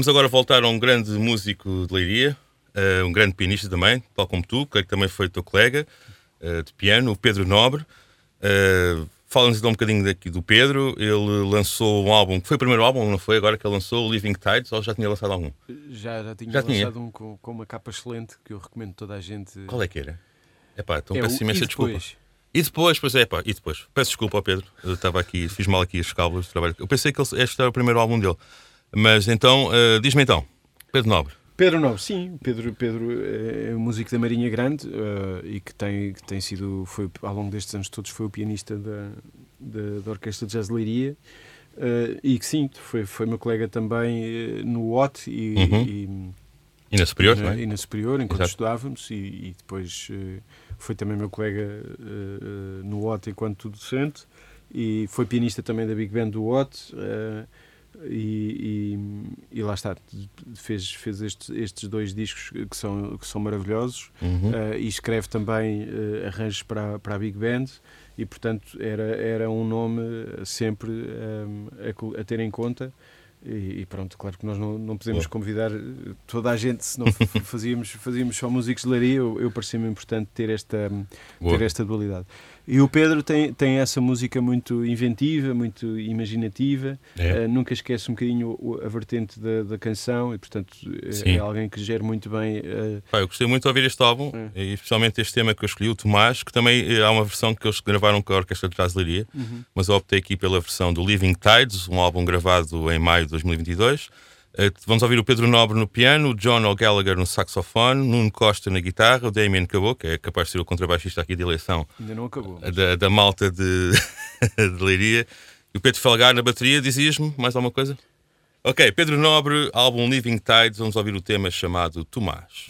Vamos agora voltar a um grande músico de Leiria, uh, um grande pianista também, tal como tu, que também foi teu colega uh, de piano, o Pedro Nobre. Uh, Fala-nos então um bocadinho daqui do Pedro. Ele lançou um álbum, que foi o primeiro álbum, não foi? Agora que ele lançou, o Living Tides, ou já tinha lançado algum? Já, já tinha já lançado tinha? um com, com, uma capa excelente que eu recomendo toda a gente. Qual é que era? Epá, então é peço imensa desculpa. E depois, pois é, pá, e depois. Peço desculpa ao Pedro, eu estava aqui, fiz mal aqui os cálculos de trabalho. Eu pensei que este era o primeiro álbum dele. Mas então, uh, diz-me então, Pedro Nobre. Pedro Nobre, sim, Pedro, Pedro é um músico da Marinha Grande uh, e que tem, que tem sido, foi, ao longo destes anos todos, foi o pianista da, da, da Orquestra de Jazz de Leiria. Uh, e que sim, foi, foi meu colega também uh, no OT e, uhum. e, e, na Superior, na, é? e na Superior, enquanto Exato. estudávamos, e, e depois uh, foi também meu colega no OT enquanto docente, e foi pianista também da Big Band do OT. E, e, e, lá está, fez, fez estes, estes dois discos que são, que são maravilhosos uhum. uh, e escreve também uh, arranjos para, para a Big Band e portanto era, era um nome sempre um, a, a, ter em conta e, e, pronto, claro que nós não, não podemos convidar toda a gente, se não fazíamos, fazíamos só músicos de laria, eu, eu parecia-me importante ter esta, ter esta dualidade. E o Pedro tem, tem essa música muito inventiva, muito imaginativa, é. uh, nunca esquece um bocadinho a vertente da, da canção e, portanto, eh, Sim. é alguém que gera muito bem. Uh... Eu gostei muito de ouvir este álbum, é. e especialmente este tema que eu escolhi, o Tomás, que também há uma versão que eles gravaram com a Orquestra de Brasileiria, uhum. mas eu optei aqui pela versão do Living Tides, um álbum gravado em maio de 2022. Eh, vamos ouvir o Pedro Nobre no piano, o John O'Gallagher no saxofone, Nuno Costa na guitarra, o Damien acabou, que é capaz de ser o contrabaixista aqui de eleição Ainda não acabou, mas... da, da malta de, *laughs* de Leiria. E o Pedro Felgar na bateria, dizias-me mais alguma coisa? Ok, Pedro Nobre, álbum Living Tides, vamos ouvir o tema chamado Tomás.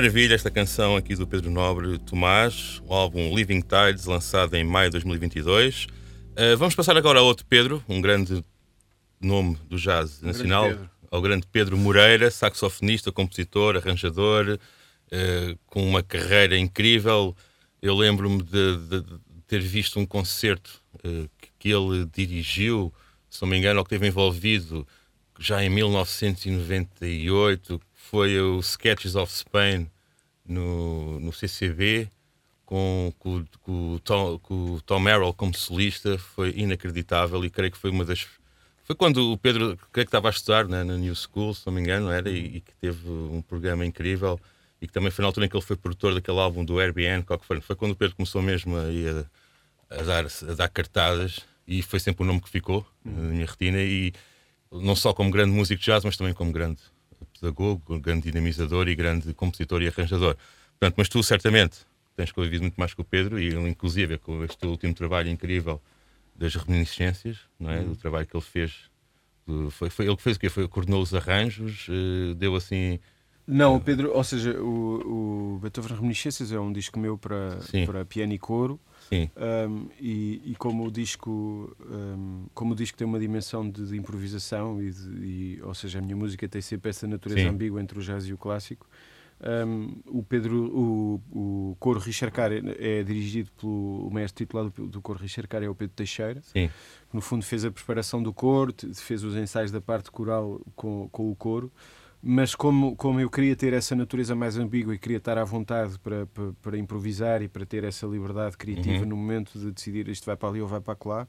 Maravilha esta canção aqui do Pedro Nobre Tomás, o álbum Living Tides, lançado em maio de 2022. Uh, vamos passar agora a outro Pedro, um grande nome do jazz nacional, grande ao grande Pedro Moreira, saxofonista, compositor, arranjador, uh, com uma carreira incrível. Eu lembro-me de, de, de, ter visto um concerto uh, que ele dirigiu, se não me engano, ou que esteve envolvido já em 1998, foi o Sketches of Spain no, no CCB, com, com, com, o Tom, com o Tom Merrill como solista, foi inacreditável e creio que foi uma das. Foi quando o Pedro, creio que estava a estudar né, na New School, se não me engano, era, e, e, que teve um programa incrível e que também foi na altura em que ele foi produtor daquele álbum do Airbnb, foi, foi quando o Pedro começou mesmo a, a, a, dar, a dar cartadas e foi sempre o nome que ficou uhum. na minha retina e não só como grande músico de jazz, mas também como grande pedagogo, grande dinamizador e grande compositor e arranjador. Portanto, mas tu certamente tens convivido muito mais com o Pedro e inclusive, com este último trabalho incrível das reminiscências, não é? Uhum. Do trabalho que ele fez. Foi, foi ele que fez o quê? Foi, coordenou os arranjos, uh, deu assim. Não, o Pedro, ou seja, o, o Beethoven Reminiscências é um disco meu para, para piano e coro. Sim. Um, e, e, como o disco um, como o disco tem uma dimensão de, de improvisação e, de, e, ou seja a minha música tem sempre essa natureza Sim. ambígua entre o jazz e o clássico um, o Pedro o, o coro Richard Carr é, é dirigido pelo o mestre titular do, do coro Richard Carr é o Pedro Teixeira Sim. que no fundo fez a preparação do coro fez os ensaios da parte coral com, com o coro mas como, como eu queria ter essa natureza mais ambígua e queria estar à vontade para, para, para improvisar e para ter essa liberdade criativa uhum. no momento de decidir isto vai para ali ou vai para lá,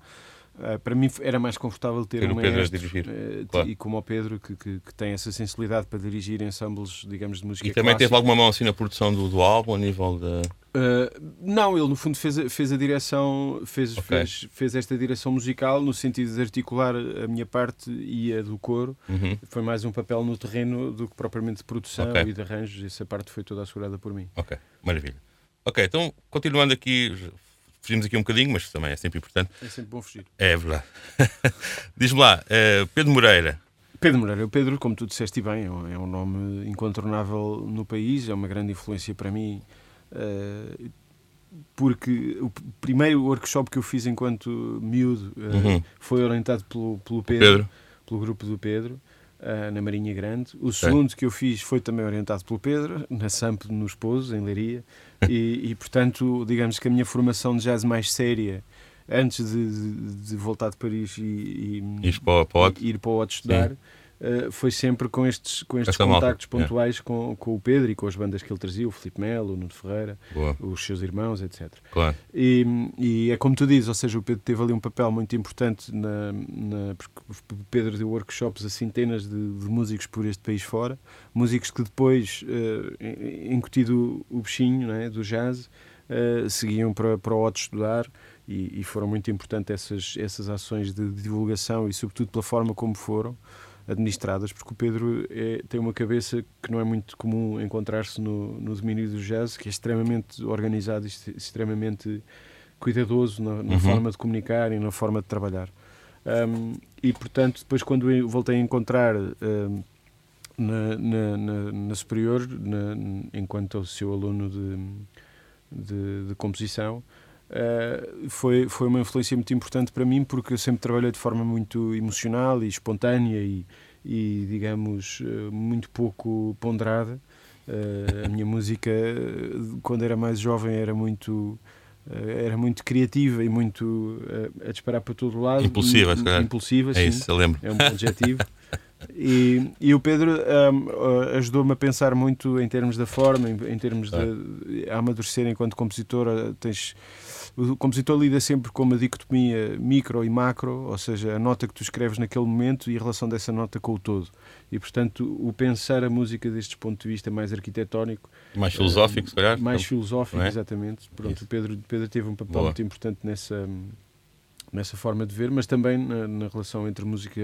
Uh, para mim era mais confortável ter, ter um maestro dirigir, uh, claro. e como o Pedro que, que, que, tem essa sensibilidade para dirigir ensembles digamos de música e também clássica. teve alguma mão assim na produção do, do álbum a nível da uh, não ele no fundo fez fez a direção fez, okay. fez, fez esta direção musical no sentido de articular a minha parte e a do coro uhum. foi mais um papel no terreno do que propriamente de produção okay. e de arranjos essa parte foi toda assegurada por mim ok maravilha ok então continuando aqui Fugimos aqui um bocadinho, mas também é sempre importante. É sempre bom fugir. É verdade. *laughs* Diz-me lá, uh, Pedro Moreira. Pedro Moreira, o Pedro, como tu disseste bem, é um, é um nome incontornável no país, é uma grande influência para mim, uh, porque o primeiro workshop que eu fiz enquanto miúdo uh, uhum. foi orientado pelo, pelo Pedro, Pedro, pelo grupo do Pedro. Uh, na Marinha Grande. O segundo que eu fiz foi também orientado pelo Pedro, na SAMP no Esposo, em Leiria. *laughs* E, e, portanto, digamos que a minha formação de jazz mais séria, antes de, de, de voltar de Paris e, e, ir para o ir para o estudar, Sim. Uh, foi sempre com estes, com estes contactos malta. pontuais é. com, com o Pedro e com as bandas que ele trazia, o Filipe Melo, o Nuno Ferreira, Boa. os seus irmãos, etc. Claro. E, e, é como tu dizes, ou seja, o Pedro teve ali um papel muito importante, na, na porque o Pedro deu workshops a centenas de, de, músicos por este país fora, músicos que depois, uh, incutido o bichinho né, do jazz, uh, seguiam para, para o Otto estudar. E, e foram muito importantes essas, essas ações de divulgação e, sobretudo, pela forma como foram administradas, porque o Pedro é, tem uma cabeça que não é muito comum encontrar-se no, no domínio do jazz, que é extremamente organizado e extremamente cuidadoso na, na uhum. forma de comunicar e na forma de trabalhar. Um, e, portanto, depois, quando eu voltei a encontrar um, na, na, na, na, Superior, enquanto seu aluno de, de, de composição, Uh, foi, foi uma influência muito importante para mim porque eu sempre trabalhei de forma muito emocional e espontânea e, e digamos, uh, muito pouco ponderada. Uh, a minha música, quando era mais jovem, era muito era muito criativa e muito a disparar para todo lado. Impulsiva, se calhar. Impulsiva, é sim. isso, eu lembro. É um bom adjetivo. *laughs* E, e, o Pedro um, ajudou-me a pensar muito em termos da forma, em, em termos de a amadurecer enquanto compositor. Tens, o compositor lida sempre com uma dicotomia micro e macro, ou seja, a nota que tu escreves naquele momento e a relação dessa nota com o todo. E, portanto, o pensar a música deste ponto de vista mais arquitetónico. Mais filosófico, se calhar. Mais filosófico, é? exatamente. Pronto, o Pedro, Pedro teve um papel Boa. muito importante nessa nessa forma de ver, mas também na, na, relação entre música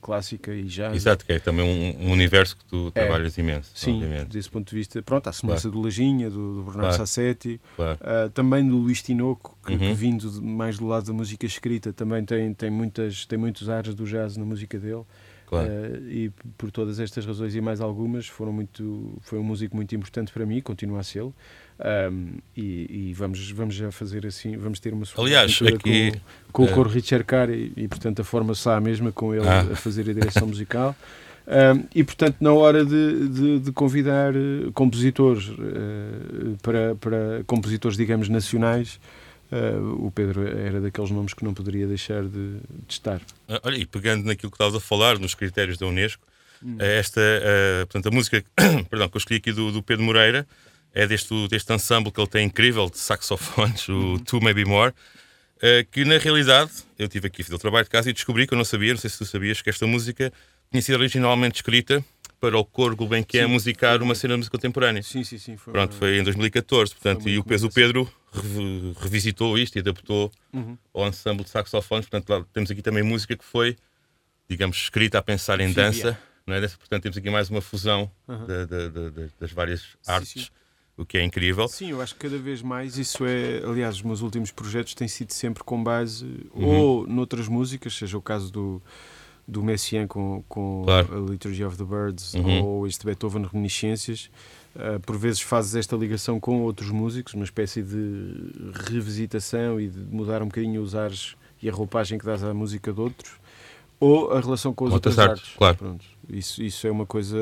clássica e jazz. Exato, que é também um, um universo que tu é, trabalhas imenso. Sim, obviamente. desse ponto de vista, pronto, a semelhança claro. do Lajinha, do, do Bernardo claro. Sassetti, claro. uh, também do Luís Tinoco, que, uhum. que vindo de, mais do lado da música escrita, também tem, tem, muitas, tem muitos ares do jazz na música dele. Claro. Uh, e por todas estas razões e mais algumas, foram muito, foi um músico muito importante para mim, continua a ser. Um, e, e, vamos, vamos já fazer assim, vamos ter uma Aliás, aqui, com, com uh, o coro Richard Carr e, e, portanto a forma será a mesma com ele ah. a fazer a direção musical. Um, e portanto, na hora de, de, de convidar uh, compositores uh, para, para compositores, digamos, nacionais, Uh, o Pedro era daqueles nomes que não poderia deixar de, de estar. Ah, olha, e pegando naquilo que estavas a falar, nos critérios da Unesco, hum. esta, uh, portanto, a música *coughs* perdão, que eu escolhi aqui do, do, Pedro Moreira é deste, deste ensemble que ele tem incrível de saxofones, o hum. Two Maybe More, uh, que na realidade, eu tive aqui fazer o trabalho de casa e descobri que eu não sabia, não sei se tu sabias, que esta música tinha sido originalmente escrita para o coro Gulbenkian musicar uma cena de música contemporânea. Sim, sim, sim. Foi Pronto, foi em 2014, portanto, e o peso Pedro revisitou isto e adaptou uhum. ao ensemble de saxofones, portanto, temos aqui também música que foi, digamos, escrita a pensar em sim, dança, não é? Portanto, temos aqui mais uma fusão uhum. de, de, de, das várias artes. Sim, sim. O que é incrível. Sim, eu acho que cada vez mais isso é. Aliás, os meus últimos projetos têm sido sempre com base uhum. ou noutras músicas, seja o caso do, do Messiaen com, com claro. a Liturgy of the Birds uhum. ou este Beethoven Reminiscências. Uh, por vezes fazes esta ligação com outros músicos, uma espécie de revisitação e de mudar um bocadinho os ares e a roupagem que dás à música de outros, ou a relação com as outras, outras artes. artes. Claro. Pronto. Isso, isso é uma coisa.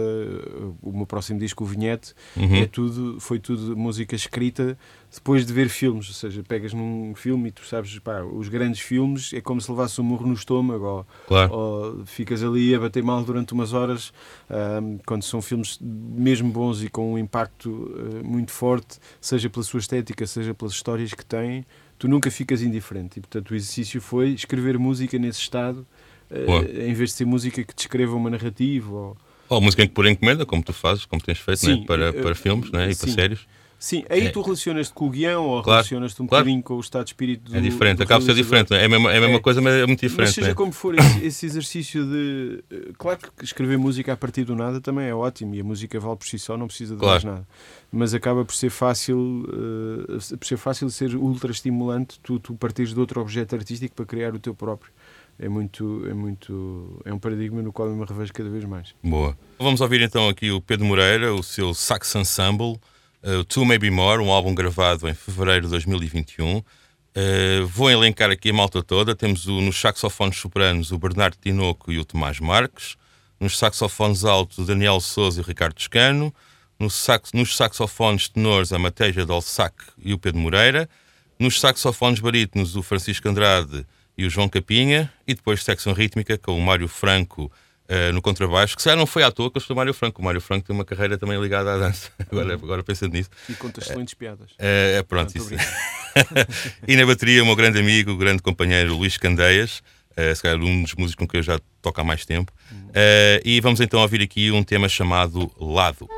O meu próximo disco, o Vinhete, uhum. é tudo, foi tudo música escrita depois de ver filmes. Ou seja, pegas num filme e tu sabes, pá, os grandes filmes é como se levasse um murro no estômago ou, claro. ou ficas ali a bater mal durante umas horas. Um, quando são filmes mesmo bons e com um impacto uh, muito forte, seja pela sua estética, seja pelas histórias que têm, tu nunca ficas indiferente. E portanto, o exercício foi escrever música nesse estado uh, em vez de ser música que descreva uma narrativa. Ou, ou música em que pôr encomenda, como tu fazes, como tens feito sim, né? para, para filmes né? e sim. para séries. Sim, aí é. tu relacionas-te com o guião ou claro, relacionas-te um claro. bocadinho com o estado de espírito do, É diferente, acaba de ser diferente, é? é a mesma, é a mesma é. coisa, mas é muito diferente. Mas seja né? como for, esse, esse, exercício de. Eh, claro que escrever música a partir do nada também é ótimo e a música vale por si só, não precisa de claro. mais nada. Mas acaba por ser fácil, uh, por ser fácil ser ultra estimulante tu, tu partires de outro objeto artístico para criar o teu próprio é muito, é muito, é um paradigma no qual eu me revejo cada vez mais. Boa. Vamos ouvir então aqui o Pedro Moreira, o seu Sax Ensemble, uh, Two Maybe More, um álbum gravado em fevereiro de 2021. Uh, eh, vou elencar aqui a malta toda. Temos o, nos saxofones sopranos o Bernardo Tinoco e o Tomás Marques. Nos saxofones altos o Daniel Souza e o Ricardo Toscano. No sax, nos saxofones tenores a Mateja Dolsac e o Pedro Moreira. Nos saxofones barítonos o Francisco Andrade e o João Capinha, e depois secção rítmica com o Mário Franco uh, no contrabaixo, que se não foi à toa que eu estou o Mário Franco. O Mário Franco tem uma carreira também ligada à dança, *laughs* agora, agora pensando nisso. E conta excelentes uh, piadas. Uh, pronto, isso. *laughs* e na bateria, o meu grande amigo, o grande companheiro Luís Candeias, uh, se calhar um dos músicos com quem eu já toco há mais tempo. Uhum. e vamos então ouvir aqui um tema chamado Lado.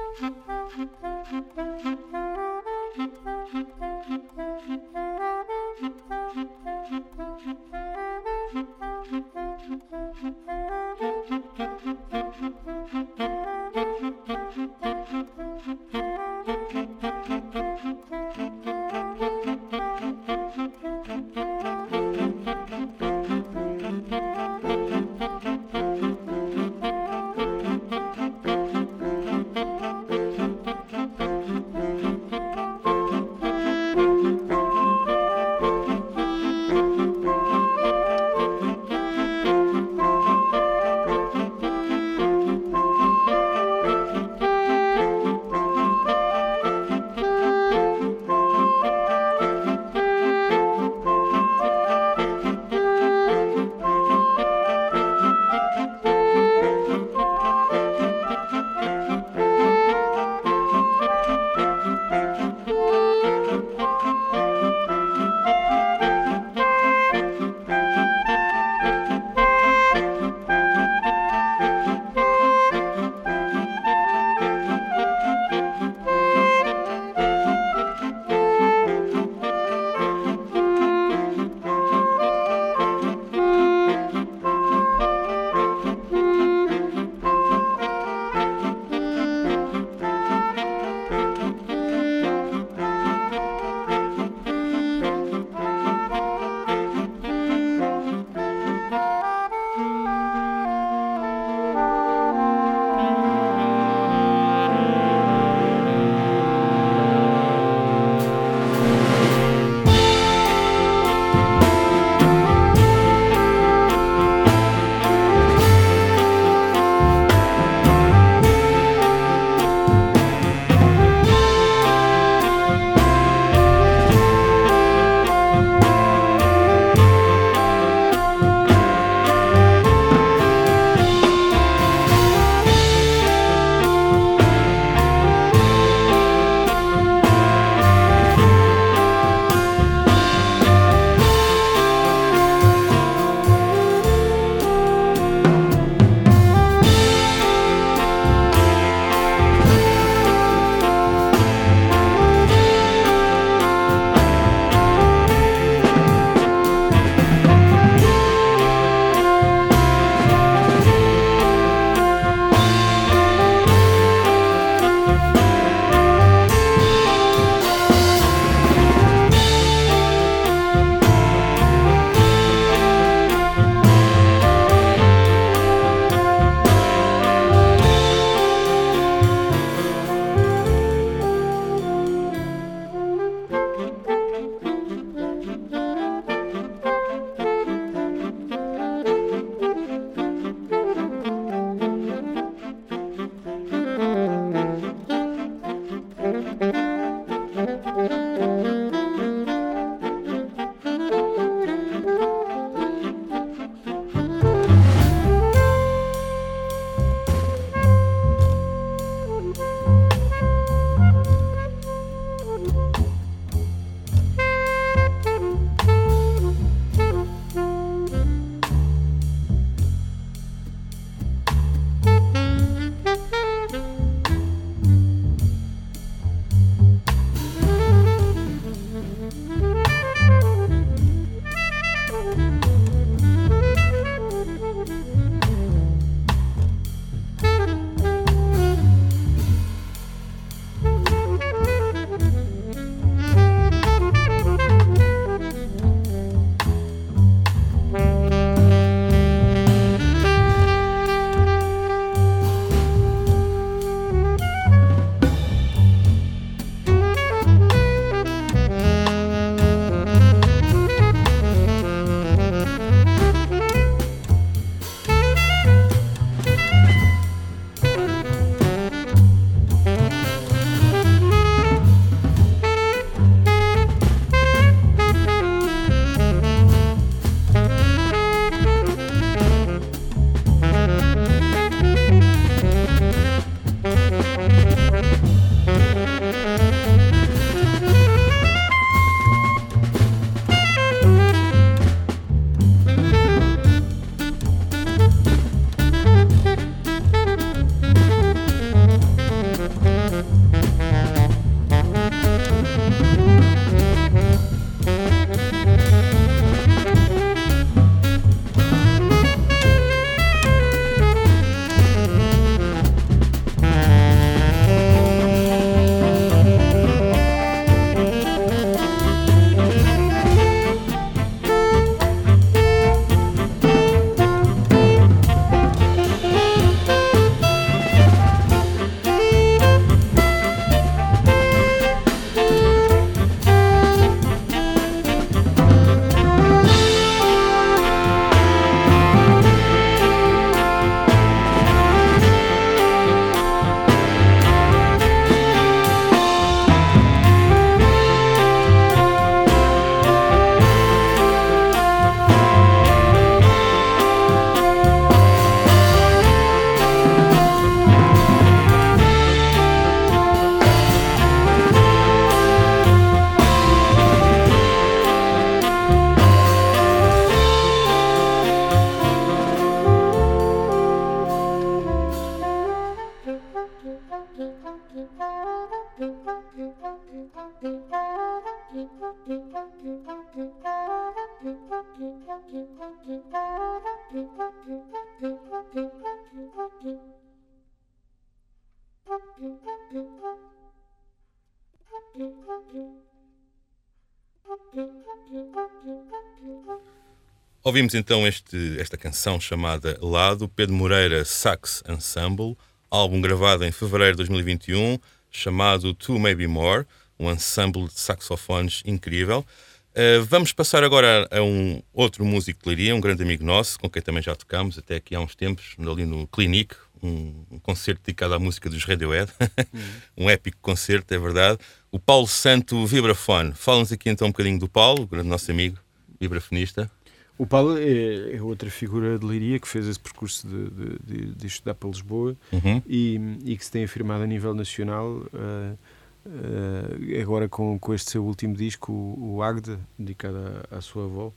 Ouvimos então este, esta canção chamada Lado, Pedro Moreira Sax Ensemble, álbum gravado em fevereiro de 2021, chamado Two Maybe More, um ensemble de saxofones incrível. Uh, vamos passar agora a, a, um outro músico de Leiria, um grande amigo nosso, com quem também já tocamos até aqui há uns tempos, ali no Clinique, um, um concerto dedicado à música dos Radiohead. Uhum. *laughs* um épico concerto, é verdade. O Paulo Santo Vibrafone. Fala-nos aqui então um bocadinho do Paulo, o grande nosso amigo, vibrafonista. O Paulo é, é, outra figura de Leiria que fez esse percurso de, de, de, de estudar para Lisboa uhum. e, e, que se tem afirmado a nível nacional. Uh, uh, agora com, com este seu último disco, o, o Agda, dedicado à, à sua avó.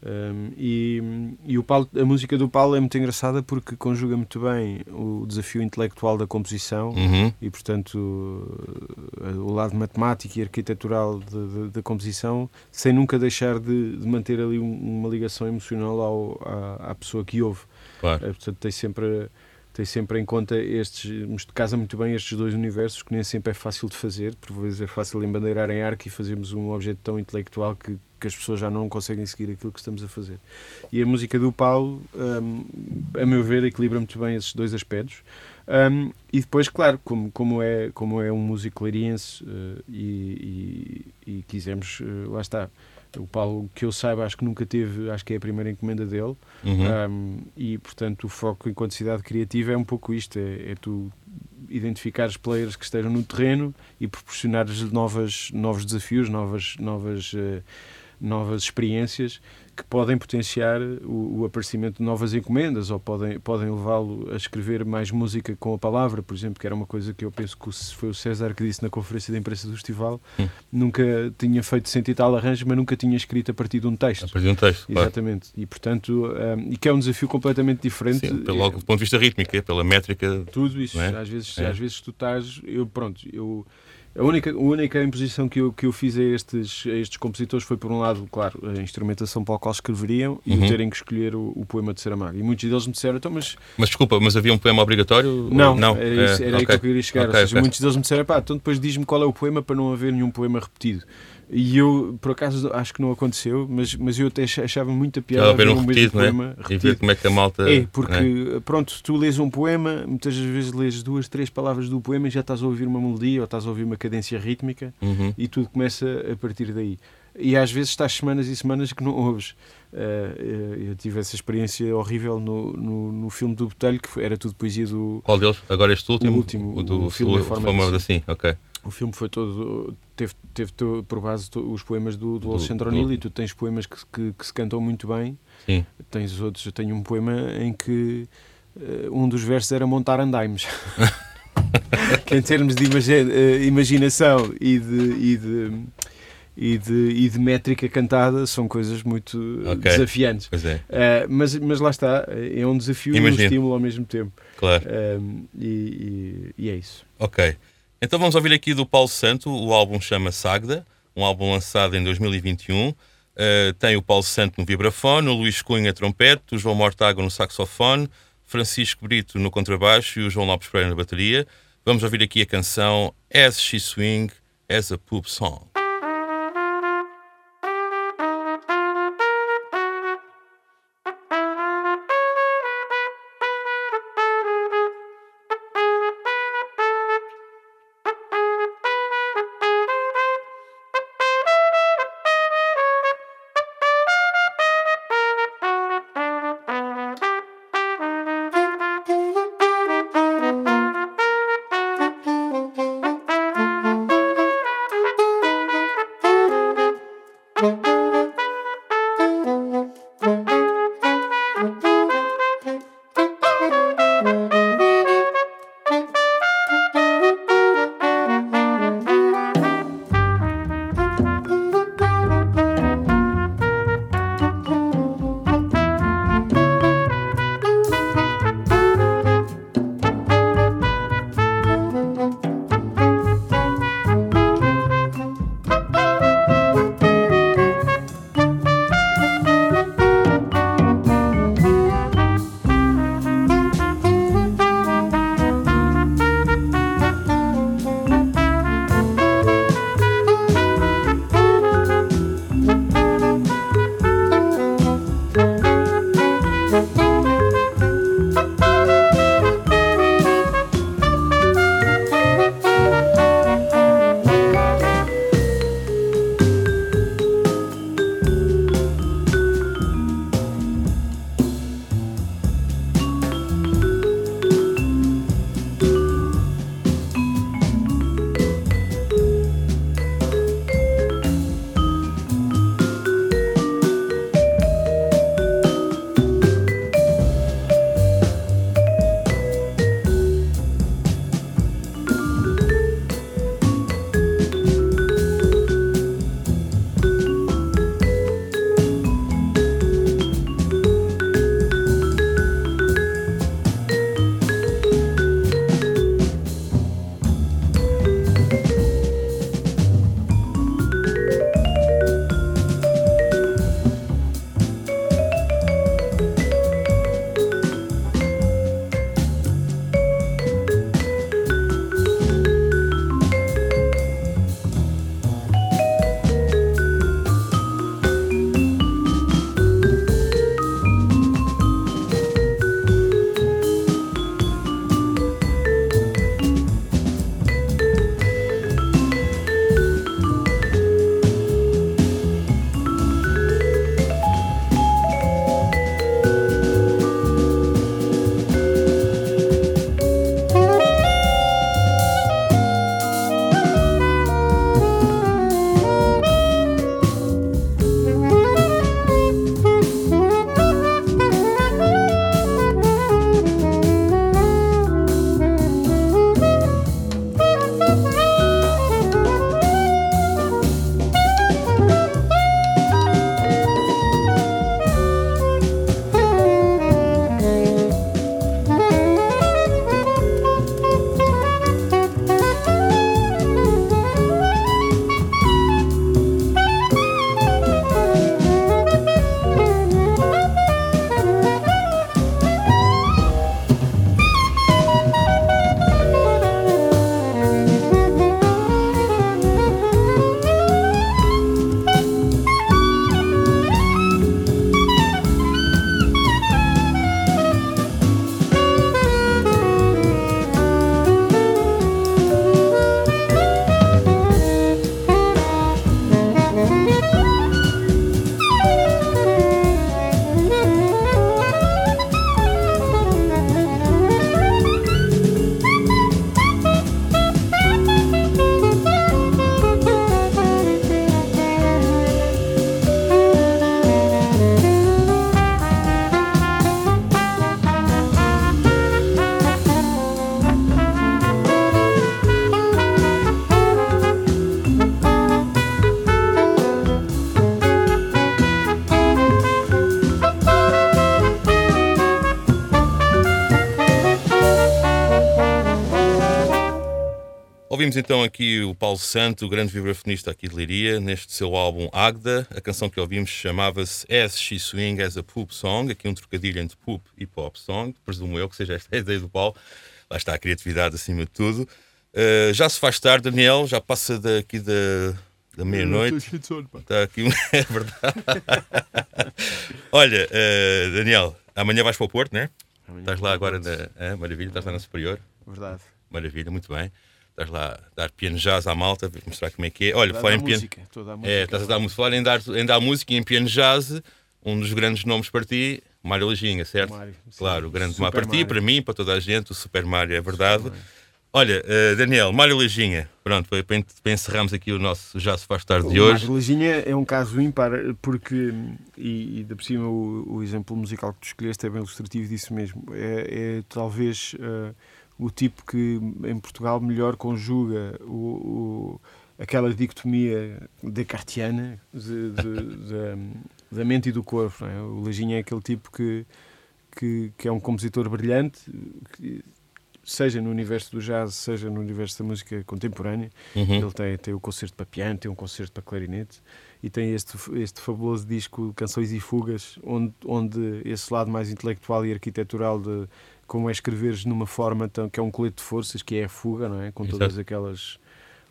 Um, e, e o Paulo, a música do Paulo é muito engraçada porque conjuga muito bem o desafio intelectual da composição uhum. e, portanto, o lado matemático e arquitetural da composição, sem nunca deixar de, de manter ali uma ligação emocional ao, à, à pessoa que ouve. Claro. É, portanto, tem sempre tem sempre em conta estes, casa muito bem estes dois universos, que nem sempre é fácil de fazer, por vezes é fácil embandeirar em arco e fazermos um objeto tão intelectual que, que as pessoas já não conseguem seguir aquilo que estamos a fazer. E a música do Paulo, um, a meu ver, equilibra muito bem esses dois aspectos. Um, e depois, claro, como, como, é, como é um músico clariense uh, e, e, e, quisemos, uh, lá está, o Paulo, que eu saiba, acho que nunca teve, acho que é a primeira encomenda dele. Uhum. Um, e, portanto, o foco enquanto cidade criativa é um pouco isto: é, é tu identificar os players que estejam no terreno e proporcionar-lhes novas, novos desafios, novas, novas, uh, novas experiências que podem potenciar o, o, aparecimento de novas encomendas ou podem, podem levá-lo a escrever mais música com a palavra, por exemplo, que era uma coisa que eu penso que foi o César que disse na conferência de imprensa do festival. Hum. Nunca tinha feito cento e tal arranjos, mas nunca tinha escrito a partir de um texto. A partir de um texto, Exatamente. Claro. E, portanto, um, e que é um desafio completamente diferente. Sim, pelo, é, do ponto de vista rítmico, é pela métrica. Tudo isso. É? Às, vezes, é. às vezes tu estás... Eu, pronto, eu a única, a única imposição que eu, que eu fiz a estes, a estes compositores foi, por um lado, claro, a instrumentação para a qual escreveriam e uhum. o terem que escolher o, o, poema de Saramago. E muitos deles me disseram, então, mas. Mas desculpa, mas havia um poema obrigatório? Não, não era, isso, era é, aí okay. que eu queria chegar. Okay, Ou seja, okay. muitos deles me disseram, pá, então depois diz-me qual é o poema para não haver nenhum poema repetido. E eu, por acaso, acho que não aconteceu, mas, mas eu até achava muita piada ver um repetido, um poema é? repetido. E ver como é que a malta. É, porque, é? pronto, tu lês um poema, muitas vezes lês duas, três palavras do poema e já estás a ouvir uma melodia ou estás a ouvir uma cadência rítmica uhum. e tudo começa a partir daí. E às vezes estás semanas e semanas que não ouves. Uh, eu tive essa experiência horrível no, no, no filme do Botelho, que era tudo poesia do. Qual deles? Agora este último? O último, o do o filme o, forma, forma assim, ok. O filme foi todo. teve, teve por base os poemas do, do Alexandre O'Neill e tu tens poemas que, que, que, se cantam muito bem. Sim. Tens outros. Eu tenho um poema em que uh, um dos versos era montar andaimes. *laughs* que em termos de uh, imaginação e de, e de e de, e de métrica cantada são coisas muito okay. desafiantes. É. Uh, mas, mas lá está, é um desafio Imagino. e um estímulo ao mesmo tempo. Claro. Uh, e, e, e, é isso. Ok. Então vamos ouvir aqui do Paulo Santo, o álbum chama Sagda, um álbum lançado em 2021. Uh, eh, tem o Paulo Santo no vibrafone, o Luís Cunha trompete, o João Mortágua no saxofone, Francisco Brito no contrabaixo e o João Lopes Pereira na bateria. Vamos ouvir aqui a canção As She Swing as a Poop Song. Paulo Santo, o grande vibrafonista aqui de Liria, neste seu álbum Agda. A canção que ouvimos chamava-se As She Swing as a Poop Song, aqui um trocadilho entre poop e pop song, presumo eu que seja esta *laughs* a ideia do Paulo. Lá está a criatividade acima de tudo. Uh, já se faz tarde, Daniel, já passa daqui da, da meia-noite. Está aqui, *laughs* é verdade. *laughs* Olha, uh, Daniel, amanhã vais para o Porto, não é? Estás lá agora na. É, maravilha, estás lá na Superior. Verdade. Maravilha, muito bem. Estás lá a dar piano jazz à malta, mostrar como é que é. Olha, falar em piano. É, estás a dar música. Falar em dar, em dar música e em piano jazz, um dos grandes nomes para ti, Mário Leginha, certo? Mário, claro, o grande Super para ti, para mim, para toda a gente, o Super Mário, é verdade. Olha, uh, Daniel, Mário Leginha, pronto, para, para encerrarmos aqui o nosso Já se faz tarde de hoje. Mário Leginha é um caso ímpar, porque, e, e de por cima o, o exemplo musical que tu escolheste é bem ilustrativo disso mesmo. É, é talvez eh, o tipo que em Portugal melhor conjuga o, o- aquela dicotomia descartiana de, de- de- da mente e do corpo. é? O Leginha é aquele tipo que, que, que é um compositor brilhante, que, seja no universo do jazz, seja no universo da música contemporânea. Uhum. Ele tem, tem o concerto para piano, tem um concerto para clarinete e tem este, este fabuloso disco Canções e Fugas, onde, onde esse lado mais intelectual e arquitetural de como é escreveres numa forma tão, que é um colete de forças, que é a fuga, não é? Com todas Exato. aquelas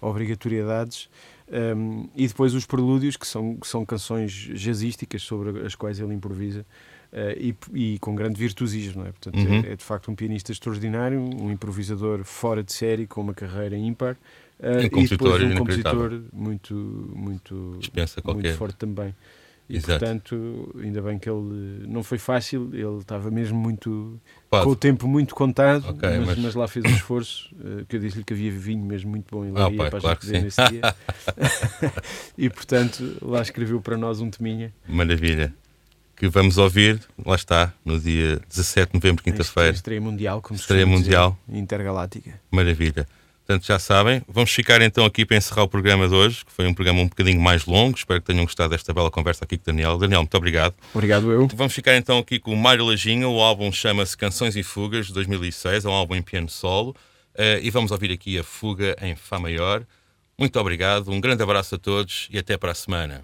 obrigatoriedades. Um, e depois os prelúdios, que são, que são canções jazzísticas sobre as quais ele improvisa. eh, e, e com grande virtuosismo, é? Portanto, Uhum. é, é de facto um pianista extraordinário, um improvisador fora de série, com uma carreira ímpar, Um e compositor depois um compositor muito, muito, Dispensa qualquer. muito forte também. E Exato. portanto, ainda bem que ele não foi fácil, ele estava mesmo muito Pode. com o tempo muito contado, Ok, mas, mas- mas lá fez um esforço, eh, que eu disse-lhe que havia vinho mesmo muito bom em Ah, Leiria pá, para a claro sim. nesse dia. *laughs* *laughs* e portanto, lá escreveu para nós um teminha. Maravilha. Que vamos ouvir, lá está, no dia 17 de novembro, em quinta-feira. Estreia mundial, como se Estreia costuma dizer, mundial. intergaláctica. Maravilha. Portanto, já sabem. Vamos ficar então aqui para encerrar o programa de hoje, que foi um programa um bocadinho mais longo. Espero que tenham gostado desta bela conversa aqui com o Daniel. Daniel, muito obrigado. Obrigado eu. Vamos ficar então aqui com o Mário Lajinha. O álbum chama-se Canções e Fugas, de 2006. É um álbum em piano solo. Eh, e vamos ouvir aqui a Fuga em Fá maior. Muito obrigado, um grande abraço a todos e até para a semana.